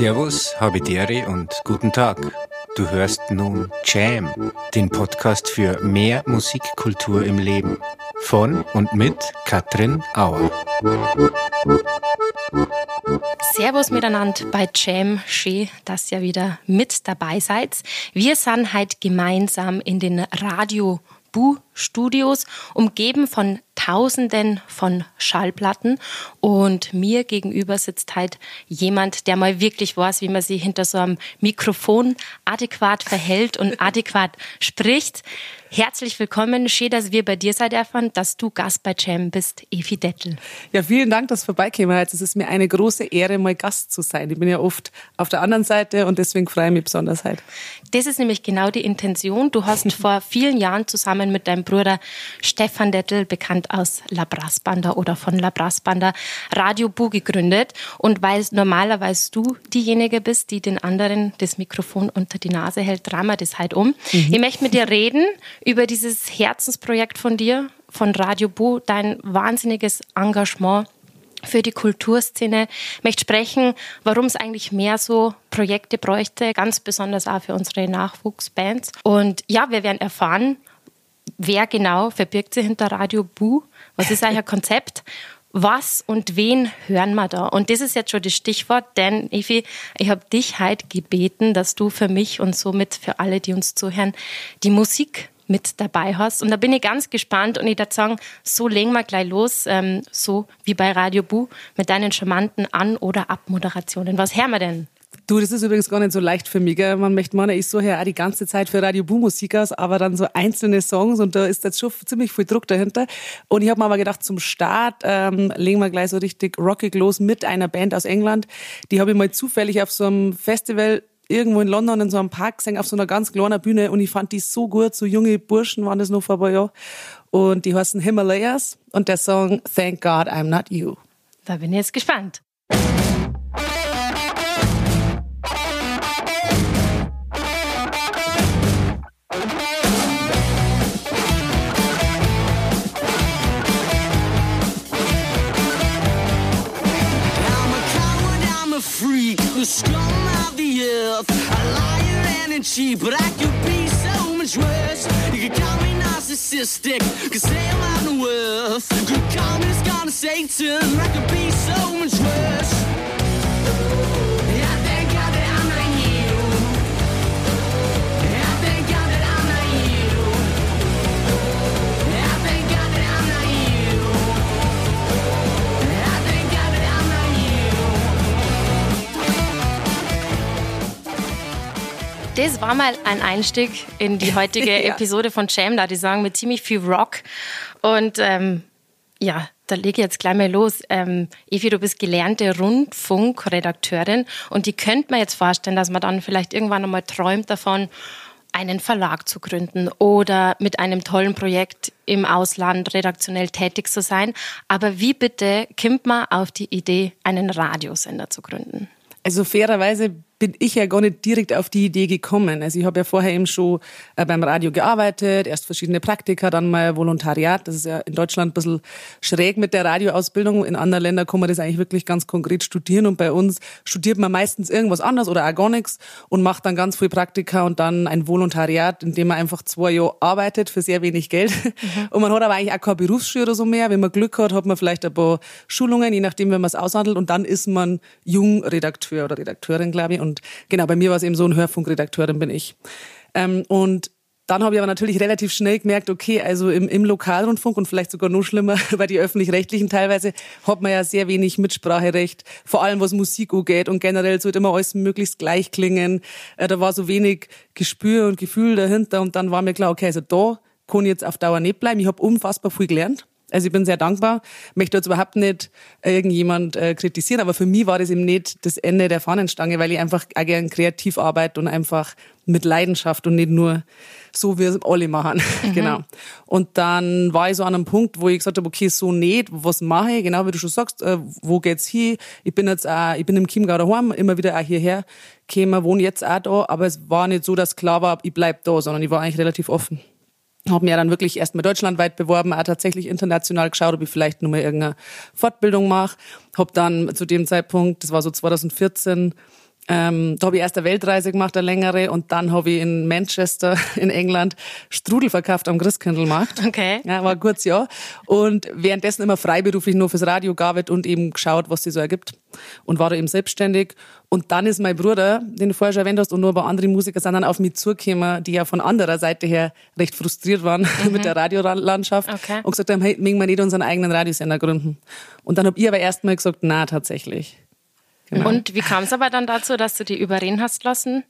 Servus, Habidere und guten Tag. Du hörst nun Jam, den Podcast für mehr Musikkultur im Leben. Von und mit Katrin Auer. Servus miteinander bei Jam. Schön, dass ihr wieder mit dabei seid. Wir sind heute gemeinsam in den Radio Bu Studios, umgeben von Tausenden von Schallplatten. Und mir gegenüber sitzt halt jemand, der mal wirklich weiß, wie man sich hinter so einem Mikrofon adäquat verhält und adäquat spricht. Herzlich willkommen. Schön, dass wir bei dir sein dürfen, dass du Gast bei Jam bist, Evi Dettel. Ja, vielen Dank, dass du vorbeikäme. Es ist mir eine große Ehre, mal Gast zu sein. Ich bin ja oft auf der anderen Seite und deswegen freue ich mich besonders heute. Das ist nämlich genau die Intention. Du hast vor vielen Jahren zusammen mit deinem Bruder Stefan Dettel, bekannt aus La Brassbanda oder von La Brassbanda, Radio Bu gegründet. Und weil normalerweise du diejenige bist, die den anderen das Mikrofon unter die Nase hält, drama das halt um. Mhm. Ich möchte mit dir reden über dieses Herzensprojekt von dir, von Radio Bu, dein wahnsinniges Engagement für die Kulturszene. Ich möchte sprechen, warum es eigentlich mehr so Projekte bräuchte, ganz besonders auch für unsere Nachwuchsbands. Und ja, wir werden erfahren, wer genau verbirgt sich hinter Radio Bu, was ist eigentlich ein Konzept, was und wen hören wir da? Und das ist jetzt schon das Stichwort, denn Evi, ich habe dich heute gebeten, dass du für mich und somit für alle, die uns zuhören, die Musik mit dabei hast. Und da bin ich ganz gespannt und ich würde sagen, so legen wir gleich los, ähm, so wie bei Radio Bu, mit deinen charmanten An- oder Abmoderationen. Was hören wir denn? Du, das ist übrigens gar nicht so leicht für mich. Gell? Man möchte meinen, ich so her auch die ganze Zeit für Radio Bu Musik aus, aber dann so einzelne Songs und da ist jetzt schon ziemlich viel Druck dahinter. Und ich habe mir aber gedacht, zum Start ähm, legen wir gleich so richtig rockig los mit einer Band aus England. Die habe ich mal zufällig auf so einem Festival irgendwo in London in so einem Park gesehen, auf so einer ganz kleinen Bühne und ich fand die so gut, so junge Burschen waren das noch vor ein paar Jahren. Und die heißen Himalayas und der Song Thank God I'm Not You. Da bin ich jetzt gespannt. freak, the earth, a liar and a cheat, but I could be so much worse. You could call me narcissistic, could say I'm out of worth. Could call me this kind of Satan, I could be so much worse. Das war mal ein Einstieg in die heutige ja. Episode von Jam, da die sagen mit ziemlich viel Rock. Und ähm, ja, da lege ich jetzt gleich mal los. Ähm, Evi, du bist gelernte Rundfunkredakteurin und die könnte man jetzt vorstellen, dass man dann vielleicht irgendwann einmal träumt davon, einen Verlag zu gründen oder mit einem tollen Projekt im Ausland redaktionell tätig zu sein. Aber wie bitte kommt man auf die Idee, einen Radiosender zu gründen? Also fairerweise bin ich ja gar nicht direkt auf die Idee gekommen. Also ich habe ja vorher eben schon äh, beim Radio gearbeitet, erst verschiedene Praktika, dann mal Volontariat. Das ist ja in Deutschland ein bisschen schräg mit der Radioausbildung. In anderen Ländern kann man das eigentlich wirklich ganz konkret studieren und bei uns studiert man meistens irgendwas anderes oder auch gar nichts und macht dann ganz viel Praktika und dann ein Volontariat, in dem man einfach zwei Jahre arbeitet für sehr wenig Geld. Mhm. Und man hat aber eigentlich auch keine Berufsschule oder so mehr. Wenn man Glück hat, hat man vielleicht ein paar Schulungen, je nachdem, wenn man es aushandelt und dann ist man Jungredakteur oder Redakteurin, glaube ich. Und und genau, bei mir war es eben so ein Hörfunkredakteur, dann bin ich. Ähm, und dann habe ich aber natürlich relativ schnell gemerkt, okay, also im, im Lokalrundfunk und vielleicht sogar noch schlimmer bei die öffentlich-rechtlichen teilweise hat man ja sehr wenig Mitspracherecht, vor allem was Musik angeht und generell sollte immer alles möglichst gleich klingen. Äh, da war so wenig Gespür und Gefühl dahinter und dann war mir klar, okay, also da kann ich jetzt auf Dauer nicht bleiben. Ich habe unfassbar viel gelernt. Also ich bin sehr dankbar, möchte jetzt überhaupt nicht äh, irgendjemand äh, kritisieren, aber für mich war das eben nicht das Ende der Fahnenstange, weil ich einfach auch gern kreativ arbeite und einfach mit Leidenschaft und nicht nur so, wie es alle machen. Mhm. genau. Und dann war ich so an einem Punkt, wo ich gesagt habe, okay, so nicht, was mache ich? Genau wie du schon sagst, äh, wo geht's hin? Ich bin jetzt auch, ich bin im Chiemgau daheim, immer wieder auch hierher gekommen, wohne jetzt auch da, aber es war nicht so, dass klar war, ich bleib da, sondern ich war eigentlich relativ offen habe mir dann wirklich erstmal deutschlandweit beworben, auch tatsächlich international geschaut, ob ich vielleicht nur mal irgendeine Fortbildung mache. Habe dann zu dem Zeitpunkt, das war so 2014, Ähm, da habe ich erst eine Weltreise gemacht, eine längere, und dann habe ich in Manchester in England Strudel verkauft am Christkindlmarkt. Okay. Ja, war ein kurzes Jahr. Und währenddessen immer freiberuflich nur fürs Radio gearbeitet und eben geschaut, was sich so ergibt. Und war da eben selbstständig. Und dann ist mein Bruder, den du vorher schon erwähnt hast, und nur ein paar andere Musiker sind dann auf mich zugekommen, die ja von anderer Seite her recht frustriert waren mhm. mit der Radiolandschaft okay. und gesagt haben, hey, mögen wir nicht unseren eigenen Radiosender gründen. Und dann habe ich aber erstmal gesagt, na, tatsächlich. Genau. Und wie kam es aber dann dazu, dass du die überreden hast lassen?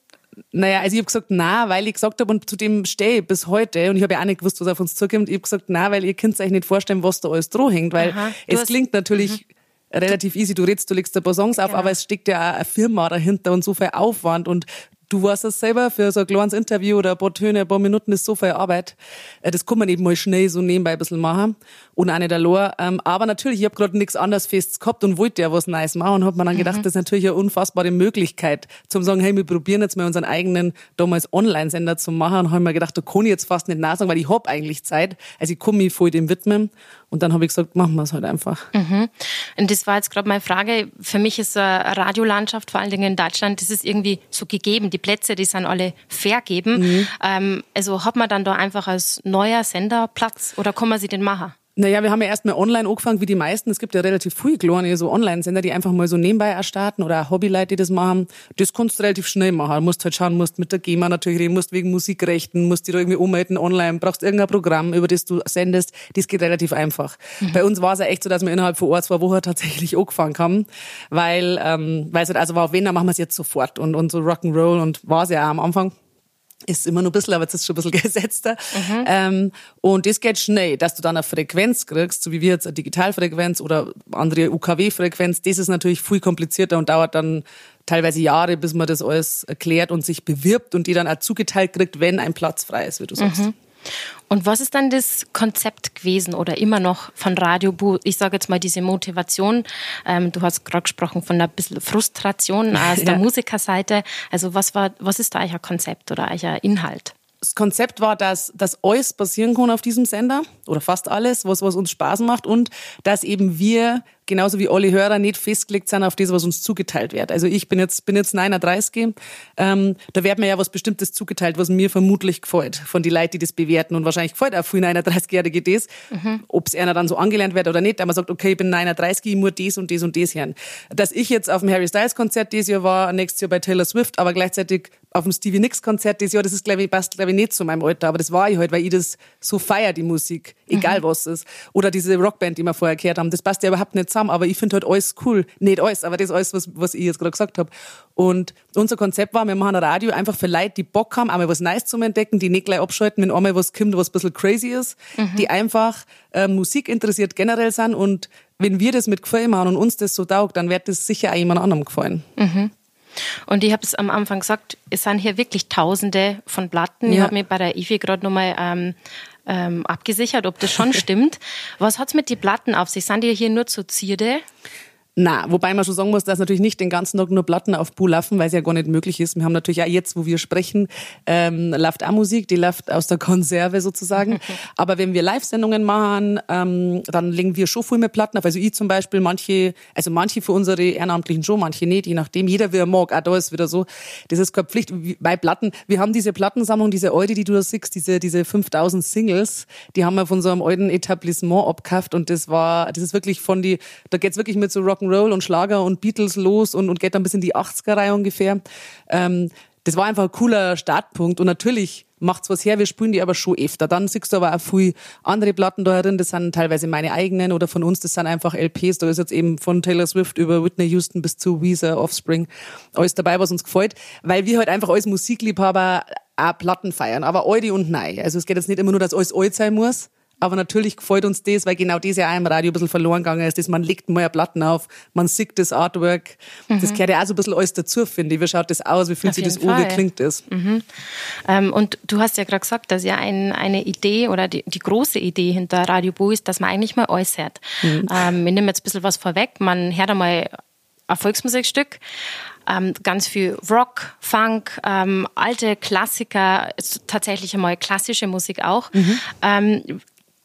Naja, also ich habe gesagt, na, weil ich gesagt habe und zu dem stehe ich bis heute und ich habe ja auch nicht gewusst, was auf uns zukommt. Ich habe gesagt, na, weil ihr könnt euch nicht vorstellen, was da alles droh hängt, weil Aha, es klingt natürlich mhm. relativ easy. Du redest, du legst ein paar Songs auf, genau. aber es steckt ja auch eine Firma dahinter und so viel Aufwand und Du weißt es selber, für so ein kleines Interview oder ein paar Töne, ein paar Minuten ist so viel Arbeit. Äh, das kann man eben mal schnell so nebenbei ein bisschen machen. Und auch nicht allein. Ähm, aber natürlich, ich habe gerade nichts anderes Festes gehabt und wollte ja was Neues machen und habe mir dann gedacht, mhm. das ist natürlich eine unfassbare Möglichkeit, zum sagen, hey, wir probieren jetzt mal unseren eigenen damals Online-Sender zu machen. Und habe mir gedacht, da kann ich jetzt fast nicht nachsagen, weil ich hab eigentlich Zeit. Also ich kann mich voll dem widmen. Und dann habe ich gesagt, machen wir es halt einfach. Mhm. Und das war jetzt gerade meine Frage. Für mich ist eine Radiolandschaft, vor allen Dingen in Deutschland, das ist irgendwie so gegeben. Die Plätze, die sind alle vergeben. Mhm. Ähm, also hat man dann da einfach als neuer Sender Platz oder kann man sich den machen? Naja, wir haben ja erstmal online angefangen, wie die meisten. Es gibt ja relativ viele kleine so Online-Sender, die einfach mal so nebenbei erstarten oder Hobbyleute, die das machen. Das kannst du relativ schnell machen. Du musst halt schauen, musst mit der GEMA natürlich reden, musst wegen Musikrechten, musst die da irgendwie ummelden online, brauchst irgendein Programm, über das du sendest. Das geht relativ einfach. Mhm. Bei uns war es ja echt so, dass wir innerhalb von ein, zwei Wochen tatsächlich angefangen haben, weil, ähm, weil es halt also war, wenn, dann machen wir es jetzt sofort und, und so Rock'n'Roll und war es ja auch am Anfang ist immer nur ein bisschen, aber jetzt ist schon ein bisschen gesetzter. Mhm. Ähm, und das geht schnell, dass du dann eine Frequenz kriegst, so wie wir jetzt eine Digitalfrequenz oder andere UKW-Frequenz. Das ist natürlich viel komplizierter und dauert dann teilweise Jahre, bis man das alles erklärt und sich bewirbt und die dann auch zugeteilt kriegt, wenn ein Platz frei ist, wie du sagst. Mhm. Und was ist dann das Konzept gewesen oder immer noch von Radio Bu? Ich sage jetzt mal diese Motivation. Ähm, du hast gerade gesprochen von einer bisschen Frustration aus ja. der Musikerseite. Also was war, was ist da euer Konzept oder euer Inhalt? Das Konzept war, dass, dass alles passieren kann auf diesem Sender oder fast alles, was, was uns Spaß macht und dass eben wir genauso wie alle Hörer nicht festgelegt sind auf das, was uns zugeteilt wird. Also ich bin jetzt, bin jetzt 39, ähm, da wird mir ja was Bestimmtes zugeteilt, was mir vermutlich gefällt, von den Leuten, die das bewerten und wahrscheinlich gefällt auch viel 39-Jährige das, mhm. ob es einer dann so angelernt wird oder nicht, aber man sagt, okay, ich bin 39, ich muss das und das und das hören. Dass ich jetzt auf dem Harry Styles Konzert dieses Jahr war, nächstes Jahr bei Taylor Swift, aber gleichzeitig auf dem Stevie Nicks Konzert dieses Jahr, das ist, glaube ich, passt, glaube ich, nicht zu meinem Alter, aber das war ich halt, weil ich das so feier, die Musik, egal mhm. was es ist. Oder diese Rockband, die wir vorher gehört haben, das passt ja überhaupt nicht zusammen, aber ich finde halt alles cool. Nicht alles, aber das alles, was, was ich jetzt gerade gesagt habe. Und unser Konzept war, wir machen ein Radio einfach für Leute, die Bock haben, einmal was Neues zum Entdecken, die nicht gleich abschalten, wenn einmal was kommt, was ein bisschen crazy ist, mhm. die einfach äh, Musik interessiert generell sind und wenn wir das mit Gefallen machen und uns das so taugt, dann wird das sicher auch jemand anderem gefallen. Mhm. Und ich habe es am Anfang gesagt, es sind hier wirklich Tausende von Platten. Ja. Ich habe mich bei der IFI gerade nochmal ähm, ähm, abgesichert, ob das schon stimmt. Was hat's mit den Platten auf sich? Sind die hier nur zur Zierde? Na, wobei man schon sagen muss, dass natürlich nicht den ganzen Tag nur Platten auf Bu laufen, weil es ja gar nicht möglich ist. Wir haben natürlich auch jetzt, wo wir sprechen, ähm, läuft auch Musik, die läuft aus der Konserve sozusagen. Aber wenn wir Live-Sendungen machen, ähm, dann legen wir schon viel mehr Platten auf. Also ich zum Beispiel, manche, also manche für unsere Ehrenamtlichen schon, manche nicht, je nachdem. Jeder wie er mag. Auch da ist wieder so, das ist keine Pflicht. Bei Platten, wir haben diese Plattensammlung, diese alte, die du da siehst, diese, diese 5000 Singles, die haben wir von so einem alten Etablissement abgekauft und das war, das ist wirklich von die, da geht's wirklich mit so Rock'n'Roll Rock'n'Roll und Schlager und Beatles los und, und geht dann bis in die 80er-Reihe ungefähr. Ähm, das war einfach ein cooler Startpunkt. Und natürlich macht's was her, wir spielen die aber schon öfter. Dann siehst du aber auch viel andere Platten da drin, das sind teilweise meine eigenen oder von uns, das sind einfach LPs, da ist jetzt eben von Taylor Swift über Whitney Houston bis zu Weezer, Offspring, alles dabei, was uns gefällt, weil wir halt einfach als Musikliebhaber auch Platten feiern, aber alte und neu. Also es geht jetzt nicht immer nur, dass alles alt sein muss, aber natürlich gefällt uns das, weil genau das ja auch im Radio ein bisschen verloren gegangen ist. dass man legt mal Platten auf, man sieht das Artwork. Mhm. Das gehört ja auch so ein bisschen alles dazu, finde ich. Wie schaut das aus? Wie fühlt sich das an? Wie klingt das? Mhm. Ähm, und du hast ja gerade gesagt, dass ja ein, eine Idee oder die, die, große Idee hinter Radio Bo ist, dass man eigentlich mal alles hört. Mhm. Ähm, ich nehme jetzt ein bisschen was vorweg. Man hört einmal ein Volksmusikstück, ähm, ganz viel Rock, Funk, ähm, alte Klassiker, tatsächlich einmal klassische Musik auch. Mhm. Ähm,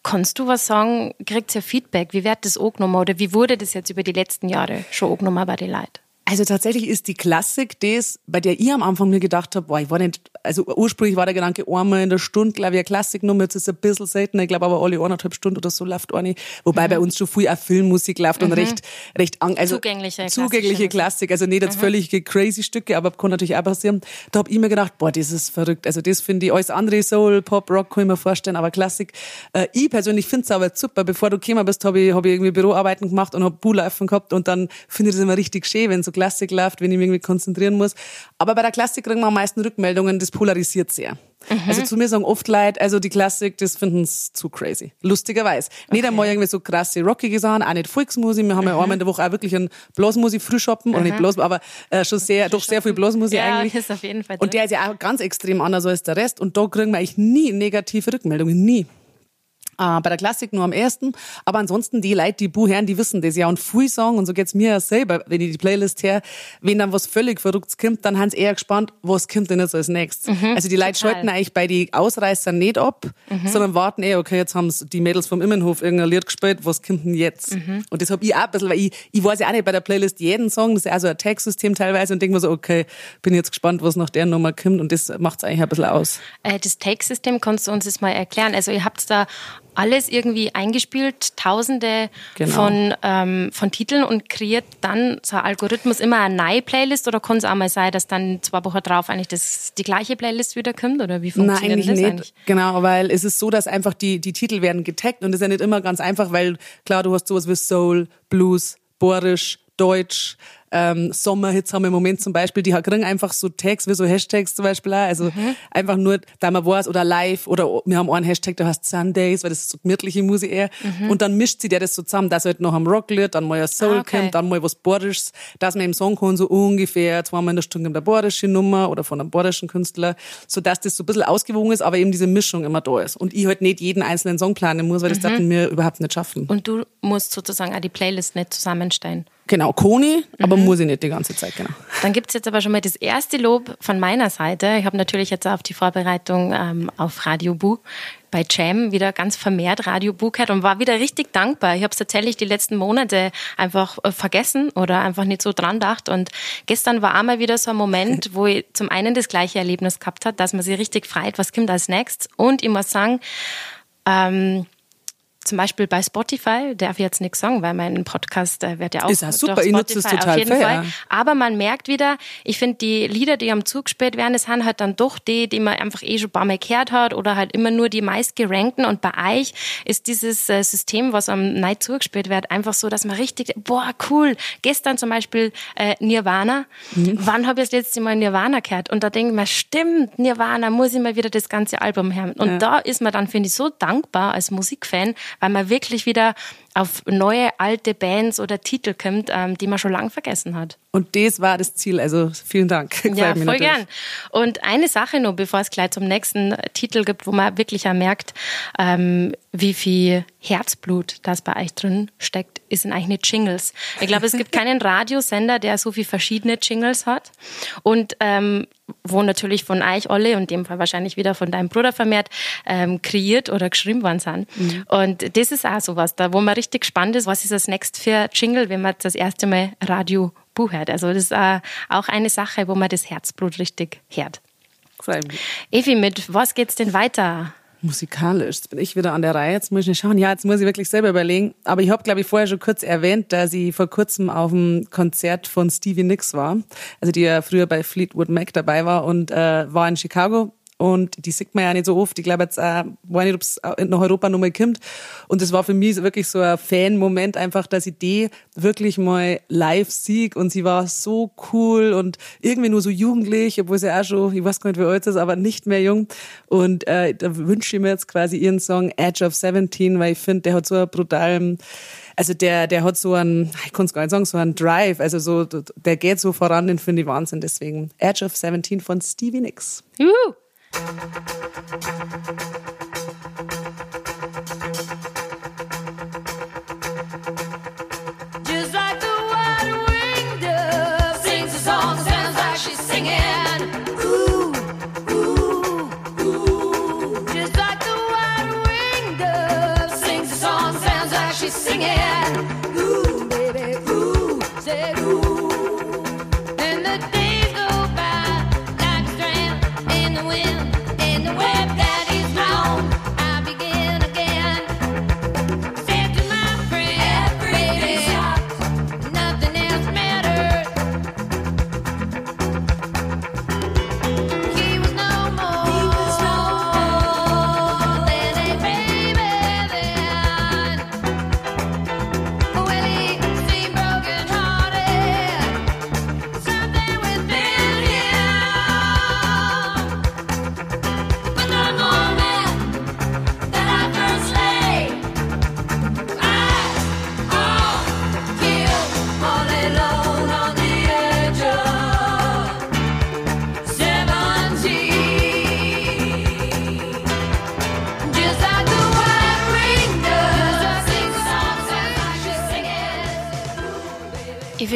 Kannst du was sagen, kriegt ihr Feedback? Wie wird das angenommen oder wie wurde das jetzt über die letzten Jahre schon angenommen bei den Leuten? Also tatsächlich ist die Klassik das, bei der ich am Anfang mir gedacht habe, boah, ich war nicht, also ursprünglich war der Gedanke einmal in der Stunde, glaube ich, eine Klassiknummer, jetzt ist es ein bisschen seltener, ich glaube aber alle eineinhalb Stunden oder so läuft eine, wobei mhm. bei uns schon viel auch Filmmusik läuft mhm. und recht, recht, also zugängliche, zugängliche Klassik, also nicht jetzt mhm. völlig crazy Stücke, aber kann natürlich auch passieren. Da habe ich mir gedacht, boah, das ist verrückt, also das finde ich, alles andere Soul, Pop, Rock kann ich mir vorstellen, aber Klassik, äh, ich persönlich finde es aber super, bevor du gekommen bist, habe ich, hab ich irgendwie Büroarbeiten gemacht und habe Buhlaufen gehabt und dann finde ich das immer richtig schön, wenn so Klassik läuft, wenn ich mich irgendwie konzentrieren muss. Aber bei der Klassik kriegen wir am meisten Rückmeldungen, das polarisiert sehr. Mhm. Also zu mir sagen oft Leute, also die Klassik, das finden sie zu crazy. Lustigerweise. Okay. Nicht einmal irgendwie so krasse rockige Sachen, auch nicht Volksmusik. Wir haben mhm. ja einmal in der Woche auch wirklich einen Blasmusik frühshoppen, mhm. oder nicht Blas, aber äh, schon sehr, doch sehr viel Blasmusik ja, eigentlich. Ist auf jeden Fall und der ist ja auch ganz extrem anders als der Rest. Und da kriegen wir eigentlich nie negative Rückmeldungen, nie. Äh, bei der Klassik nur am ersten. Aber ansonsten, die Leute, die Buh hören, die wissen das ja. Und viel sagen, und so geht's mir ja selber, wenn ich die Playlist her, wenn dann was völlig Verrücktes kommt, dann haben sie eher gespannt, was kommt denn jetzt als nächstes. Mhm, also die Leute schalten eigentlich bei die Ausreißern nicht ab, mhm. sondern warten eh, okay, jetzt haben die Mädels vom Immenhof irgendein Lied gespielt, was kommt denn jetzt? Mhm. Und das hab ich auch ein bisschen, weil ich, ich weiß ja auch nicht bei der Playlist jeden Song, das ist ja auch so ein Tagsystem teilweise und denke mir so, okay, bin jetzt gespannt, was nach der Nummer kommt und das macht's eigentlich ein bisschen aus. Äh, das Tagsystem, kannst du uns das mal erklären? Also ihr habt da alles irgendwie eingespielt, tausende genau. von, ähm, von Titeln und kreiert dann so ein Algorithmus immer eine neue Playlist oder kann es auch mal sein, dass dann zwei Wochen drauf eigentlich das, die gleiche Playlist wieder kommt oder wie funktioniert Nein, eigentlich das nicht. eigentlich? Genau, weil es ist so, dass einfach die, die Titel werden getaggt und das ist ja nicht immer ganz einfach, weil klar, du hast sowas wie Soul, Blues, Borisch, Deutsch, ähm, Sommerhits haben wir im Moment zum Beispiel, die kriegen einfach so Tags, wie so Hashtags zum Beispiel auch. Also mhm. einfach nur, da man weiß, oder live, oder wir haben einen Hashtag, der heißt Sundays, weil das ist so gemütliche Musik eher. Mhm. Und dann mischt sie der das so zusammen, dass halt noch am Rocklied, dann mal ein Soul ah, okay. kommt, dann mal was Bordisches, dass man im Song kann so ungefähr zweimal in der Stunde der bordische Nummer oder von einem bordischen Künstler, so dass das so ein bisschen ausgewogen ist, aber eben diese Mischung immer da ist. Und ich halt nicht jeden einzelnen Song planen muss, weil das mhm. dachten wir überhaupt nicht schaffen. Und du musst sozusagen auch die Playlist nicht zusammenstellen. Genau, Koni, aber mhm. muss ich nicht die ganze Zeit, genau. Dann gibt's jetzt aber schon mal das erste Lob von meiner Seite. Ich habe natürlich jetzt auf die Vorbereitung ähm, auf Radio Bu bei Jam wieder ganz vermehrt Radio Bu gehört und war wieder richtig dankbar. Ich habe es tatsächlich die letzten Monate einfach äh, vergessen oder einfach nicht so dran gedacht. Und gestern war einmal wieder so ein Moment, wo ich zum einen das gleiche Erlebnis gehabt hat, dass man sich richtig freut, was kommt als nächstes. Und ich muss sagen, ähm, zum Beispiel bei Spotify, darf ich jetzt nichts sagen, weil mein Podcast äh, wird ja auch ist ja super, ich nutze es total auf jeden fair, Fall. Aber man merkt wieder, ich finde die Lieder, die am Zug gespielt werden, das sind halt dann doch die, die man einfach eh schon ein paar Mal gehört hat oder halt immer nur die meist gerankten und bei euch ist dieses äh, System, was am Night zugespielt wird, einfach so, dass man richtig, boah, cool. Gestern zum Beispiel äh, Nirvana. Mhm. Wann habe ich das letzte Mal Nirvana gehört? Und da denke ich mir, stimmt, Nirvana, muss ich mal wieder das ganze Album hören. Und ja. da ist man dann, finde ich, so dankbar als Musikfan, weil man wirklich wieder auf neue alte Bands oder Titel kommt, ähm, die man schon lange vergessen hat. Und das war das Ziel. Also vielen Dank. Ja, voll natürlich. gern. Und eine Sache noch, bevor es gleich zum nächsten Titel gibt, wo man wirklich auch merkt, ähm, wie viel Herzblut das bei euch drin steckt, ist eigentlich nicht Jingles. Ich glaube, es gibt keinen Radiosender, der so viele verschiedene Jingles hat. Und ähm, wo natürlich von euch alle und in dem Fall wahrscheinlich wieder von deinem Bruder vermehrt ähm, kreiert oder geschrieben worden sind. Mhm. Und das ist auch sowas, da wo man richtig gespannt ist, was ist das nächste für Jingle, wenn man das erste Mal Radio Buch hört. Also das ist äh, auch eine Sache, wo man das Herzblut richtig hört. Evi, mit was geht's denn weiter? Musikalisch. Jetzt bin ich wieder an der Reihe. Jetzt muss ich schauen. Ja, jetzt muss ich wirklich selber überlegen. Aber ich habe, glaube ich, vorher schon kurz erwähnt, dass ich vor kurzem auf dem Konzert von Stevie Nicks war. Also die ja früher bei Fleetwood Mac dabei war und äh, war in Chicago und die sieht man ja nicht so oft. Ich glaube jetzt auch, weiß nicht, ob es nach Europa nochmal kommt. Und das war für mich wirklich so ein Fan-Moment einfach, dass ich die wirklich mal live sieg und sie war so cool und irgendwie nur so jugendlich, obwohl sie auch schon, ich weiß gar nicht, wie alt ist, aber nicht mehr jung. Und äh, da wünsche ich mir jetzt quasi ihren Song Edge of 17, weil ich finde, der hat so einen brutalen also der, der hat so einen, ich kann es gar nicht sagen, so einen Drive, also so, der geht so voran, den finde ich Wahnsinn. Deswegen Edge of 17 von Stevie Nicks. Juhu. フフフフ。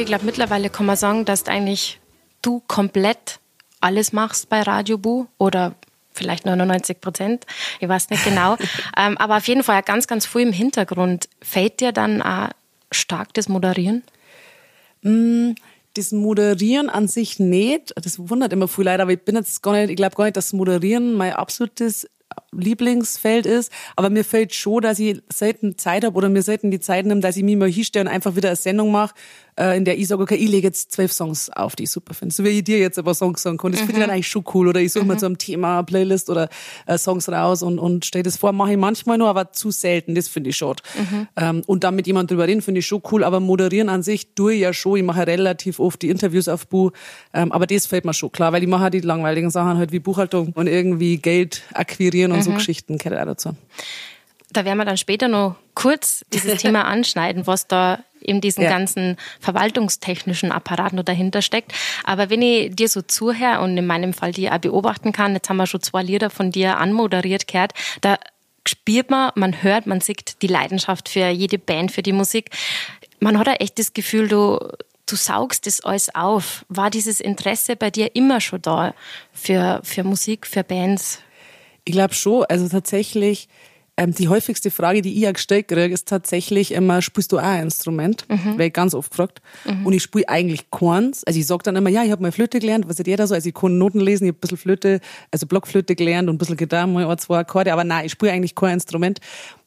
Glaube, mittlerweile kann man sagen, dass eigentlich du komplett alles machst bei Radio Bu oder vielleicht 99 Prozent, ich weiß nicht genau. ähm, aber auf jeden Fall ja ganz, ganz viel im Hintergrund. Fällt dir dann auch stark das Moderieren? das Moderieren an sich nicht, das wundert immer viel leider, aber ich bin jetzt gar nicht, ich glaube gar nicht, dass Moderieren mein absolutes Lieblingsfeld ist, aber mir fällt schon, dass ich selten Zeit habe oder mir selten die Zeit nehme, dass ich mich mal hinstelle und einfach wieder eine Sendung mache, in der ich sage, okay, ich lege jetzt zwölf Songs auf, die ich super finde. So wie ich dir jetzt aber Songs sagen kann. Das finde ich dann eigentlich schon cool. Oder ich suche mal zu einem Thema Playlist oder äh, Songs raus und, und stelle das vor. Mache ich manchmal nur, aber zu selten. Das finde ich schade. Ähm, und dann mit jemandem drüber reden, finde ich schon cool. Aber moderieren an sich tue ich ja schon. Ich mache relativ oft die Interviews auf Bu. Ähm, aber das fällt mir schon klar, weil ich mache halt die langweiligen Sachen halt wie Buchhaltung und irgendwie Geld akquirieren und so Geschichten. Gehört auch dazu. Da werden wir dann später noch kurz dieses Thema anschneiden, was da in diesen Ja. ganzen verwaltungstechnischen Apparat noch dahinter steckt. Aber wenn ich dir so zuhöre und in meinem Fall die auch beobachten kann, jetzt haben wir schon zwei Lieder von dir anmoderiert gehört, da spürt man, man hört, man sieht die Leidenschaft für jede Band, für die Musik. Man hat ja echt das Gefühl, du, du saugst das alles auf. War dieses Interesse bei dir immer schon da für, für Musik, für Bands? Ich glaube schon. Also tatsächlich, ähm, die häufigste Frage, die ich ja gestellt kriege, ist tatsächlich immer, spielst du auch ein Instrument? Werde ich ganz oft gefragt. Und ich spiele eigentlich keins. Also ich sage dann immer, ja, ich habe mal Flöte gelernt, was hat jeder so? Also ich kann Noten lesen, ich habe ein bisschen Flöte, also Blockflöte gelernt und ein bisschen Gitarre, mal ein, zwei Akkorde, aber nein, ich spiele eigentlich kein Instrument.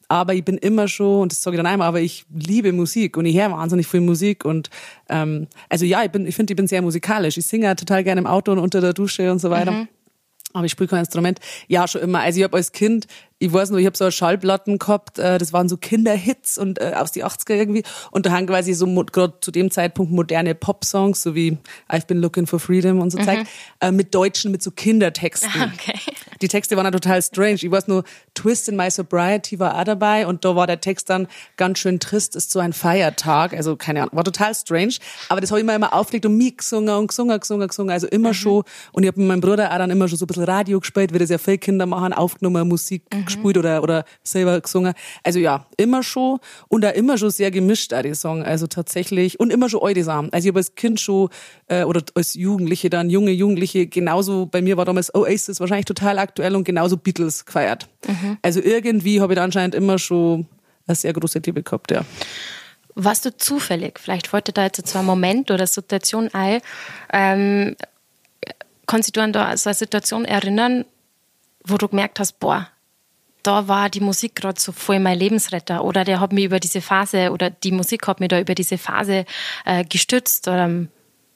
Aber ich bin immer schon, und das sage ich dann einmal, aber ich liebe Musik und ich höre wahnsinnig viel Musik und ähm, also ja, ich bin, ich finde, ich bin sehr musikalisch. Ich singe total gerne im Auto und unter der Dusche und so weiter. Aber ich spiele kein Instrument. Ja, schon immer. Also ich habe als Kind, ich weiß noch, ich habe so Schallplatten gehabt, äh, das waren so Kinderhits und äh, aus die 80er irgendwie. Und da haben quasi so gerade zu dem Zeitpunkt moderne Pop-Songs, so wie I've been looking for freedom und so Zeug, äh, mit Deutschen, mit so Kindertexten. Okay. Die Texte waren ja total strange. Ich weiß nur, Twist in My Sobriety war auch dabei und da war der Text dann ganz schön trist, ist so ein Feiertag. Also keine Ahnung, war total strange. Aber das habe ich mir immer aufgelegt und mich gesungen und gesungen, gesungen, gesungen. Also immer schon. Und ich habe mit meinem Bruder auch dann immer schon so ein bisschen Radio gespielt, wie das ja viele Kinder machen, aufgenommen, Musik gespielt oder, oder selber gesungen. Also ja, immer schon. Und auch immer schon sehr gemischt, auch die Song. Also tatsächlich. Und immer schon alte Sachen. Also ich habe als Kind schon, äh, oder als Jugendliche dann, junge Jugendliche, genauso, bei mir war damals Oasis wahrscheinlich total aktuell und genauso Beatles gefeiert. Also irgendwie habe ich da anscheinend immer schon eine sehr große Liebe gehabt, ja. Warst du zufällig, vielleicht wollte da jetzt so ein Moment oder Situation ein, ähm, kannst du dich an da so eine Situation erinnern, wo du gemerkt hast, boah, da war die Musik gerade so voll mein Lebensretter oder der hat mich über diese Phase oder die Musik hat mich da über diese Phase äh, gestützt oder ähm,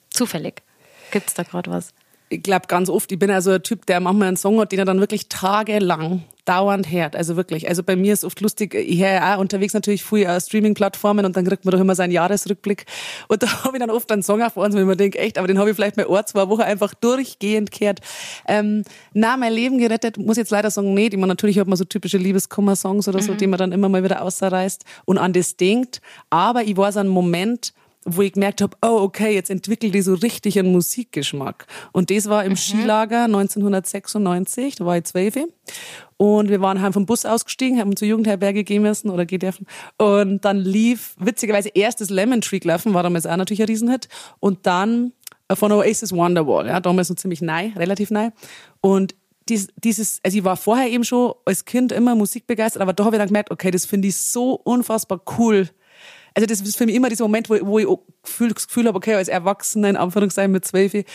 zufällig. Gibt's da gerade was? Ich glaube ganz oft, ich bin also ein Typ, der manchmal einen Song hat, den er dann wirklich tagelang dauernd hört. Also wirklich. Also bei mir ist oft lustig, ich höre ja auch unterwegs natürlich viel uh, Streaming-Plattformen und dann kriegt man doch immer seinen Jahresrückblick. Und da habe ich dann oft einen Song auf uns, wo ich mir denke, echt, aber den habe ich vielleicht mal ein, zwei Wochen einfach durchgehend gehört. Ähm, na, mein Leben gerettet, muss jetzt leider sagen, nicht. Ich meine, natürlich hat man so typische Liebeskummer-Songs oder so, die man dann immer mal wieder ausreißt und an das denkt. Aber ich war so ein Moment, wo ich gemerkt habe, oh, okay, jetzt entwickelt die so richtig einen Musikgeschmack. Und das war im Skilager 1996, da war ich zwölf. Und wir waren heim vom Bus ausgestiegen, haben zur Jugendherberge gehen müssen oder gehen dürfen. Und dann lief, witzigerweise, erst das Lemon Tree gelaufen, war damals auch natürlich ein Riesenhit. Und dann äh, von Oasis Wonderwall, ja, damals noch ziemlich neu, relativ neu. Und dies, dieses, also ich war vorher eben schon als Kind immer musikbegeistert, aber da habe ich dann gemerkt, okay, das finde ich so unfassbar cool. Also das ist für mich immer dieser Moment, wo, wo ich Gefühl, das Gefühl habe, okay, als Erwachsener, in Anführungszeichen mit zwölf, ähm,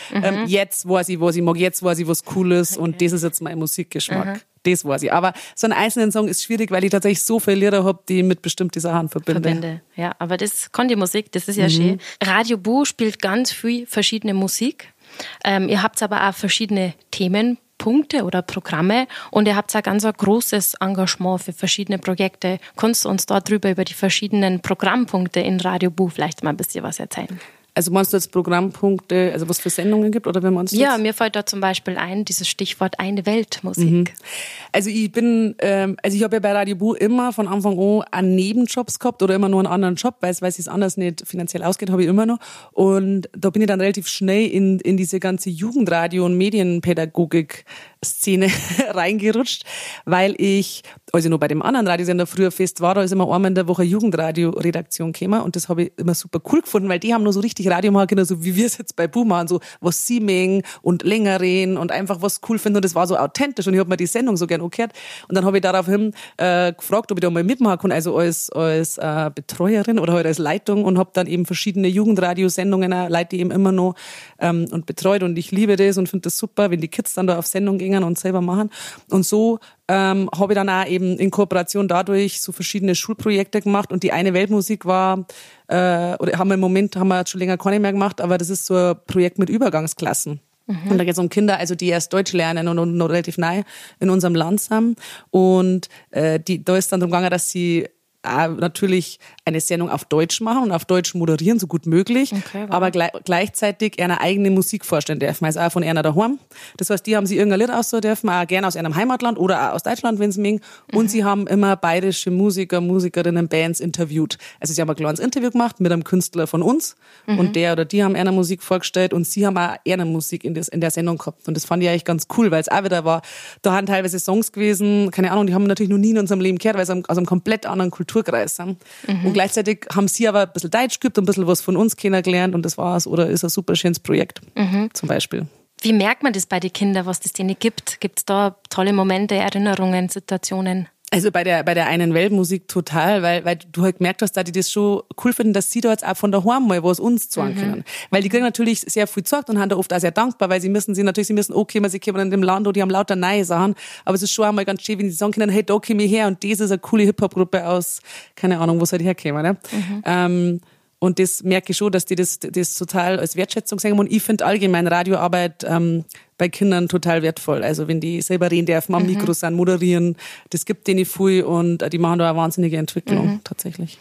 jetzt weiß ich, was ich mag, jetzt weiß ich, was cool ist und das ist jetzt mein Musikgeschmack. Das weiß ich. Aber so einen einzelnen Song ist schwierig, weil ich tatsächlich so viele Lieder habe, die ich mit bestimmten Sachen verbinde. Verbände. Ja, aber das kann die Musik, das ist ja schön. Radio Bu spielt ganz viel verschiedene Musik. Ähm, ihr habt aber auch verschiedene Themenpunkte oder Programme und ihr habt auch ganz ein großes Engagement für verschiedene Projekte. Kannst du uns darüber über die verschiedenen Programmpunkte in Radio Bu vielleicht mal ein bisschen was erzählen? Also meinst du jetzt Programmpunkte, also was für Sendungen gibt oder wenn man Ja, mir fällt da zum Beispiel ein, dieses Stichwort eine Weltmusik. Also ich bin, ähm, also ich habe ja bei Radio Bu immer von Anfang an einen Nebenjobs gehabt oder immer nur einen anderen Job, weil es weil es anders nicht finanziell ausgeht, habe ich immer noch. Und da bin ich dann relativ schnell in, in diese ganze Jugendradio- und Medienpädagogik Szene reingerutscht, weil ich, als ich noch bei dem anderen Radiosender früher fest war, da ist immer einmal in der Woche Jugendradio-Redaktion gekommen und das habe ich immer super cool gefunden, weil die haben nur so richtig Radio so wie wir es jetzt bei Boom machen, so was sie mengen und länger reden und einfach was cool finden und das war so authentisch und ich habe mir die Sendung so gern angehört und dann habe ich daraufhin äh, gefragt, ob ich da mal mitmachen kann, also als, als äh, Betreuerin oder halt als Leitung und habe dann eben verschiedene Jugendradiosendungen, leite die eben immer noch ähm, und betreut und ich liebe das und finde das super, wenn die Kids dann da auf Sendung gehen und selber machen und so ähm, habe ich dann auch eben in Kooperation dadurch so verschiedene Schulprojekte gemacht und die eine Weltmusik war, äh, oder haben wir im Moment, haben wir jetzt schon länger keine mehr gemacht, aber das ist so ein Projekt mit Übergangsklassen. Und da geht es um Kinder, also die erst Deutsch lernen und, und noch relativ neu in unserem Land sind. Und äh, die, da ist dann darum gegangen, dass sie natürlich eine Sendung auf Deutsch machen und auf Deutsch moderieren, so gut möglich, Okay, wow. aber gleich, gleichzeitig eine eigene Musik vorstellen dürfen, also auch von einer daheim. Das heißt, die haben sie irgendein Lied aussuchen dürfen, auch gerne aus einem Heimatland oder auch aus Deutschland, wenn sie mögen. Und sie haben immer bayerische Musiker, Musikerinnen, Bands interviewt. Also sie haben ein kleines Interview gemacht mit einem Künstler von uns und der oder die haben einer Musik vorgestellt und sie haben auch einer Musik in, das, in der Sendung gehabt. Und das fand ich eigentlich ganz cool, weil es auch wieder war, da haben teilweise Songs gewesen, keine Ahnung, die haben natürlich noch nie in unserem Leben gehört, weil sie aus einem komplett anderen Kulturkreis sind. Und gleichzeitig haben sie aber ein bisschen Deutsch geübt und ein bisschen was von uns kennengelernt und das war's. Oder ist ein super schönes Projekt, zum Beispiel. Wie merkt man das bei den Kindern, was das denen gibt? Gibt es da tolle Momente, Erinnerungen, Situationen? Also bei der, bei der einen Weltmusik total, weil, weil du halt gemerkt hast, dass die das schon cool finden, dass sie da jetzt auch von daheim mal was uns zeigen können. Weil die kriegen natürlich sehr viel gesagt und haben da oft auch sehr dankbar, weil sie müssen sie natürlich, sie müssen, okay, man sie kommen in dem Land, wo die haben lauter neue Sachen, aber es ist schon einmal ganz schön, wenn sie sagen können, hey, da komm ich her und das ist eine coole Hip-Hop-Gruppe aus, keine Ahnung, wo sie halt herkommen, ne? Ähm, und das merke ich schon, dass die das, das total als Wertschätzung sehen. Und ich finde allgemein Radioarbeit ähm, bei Kindern total wertvoll. Also wenn die selber reden dürfen, am Mikro sind, moderieren, das gibt denen viel und äh, die machen da eine wahnsinnige Entwicklung tatsächlich.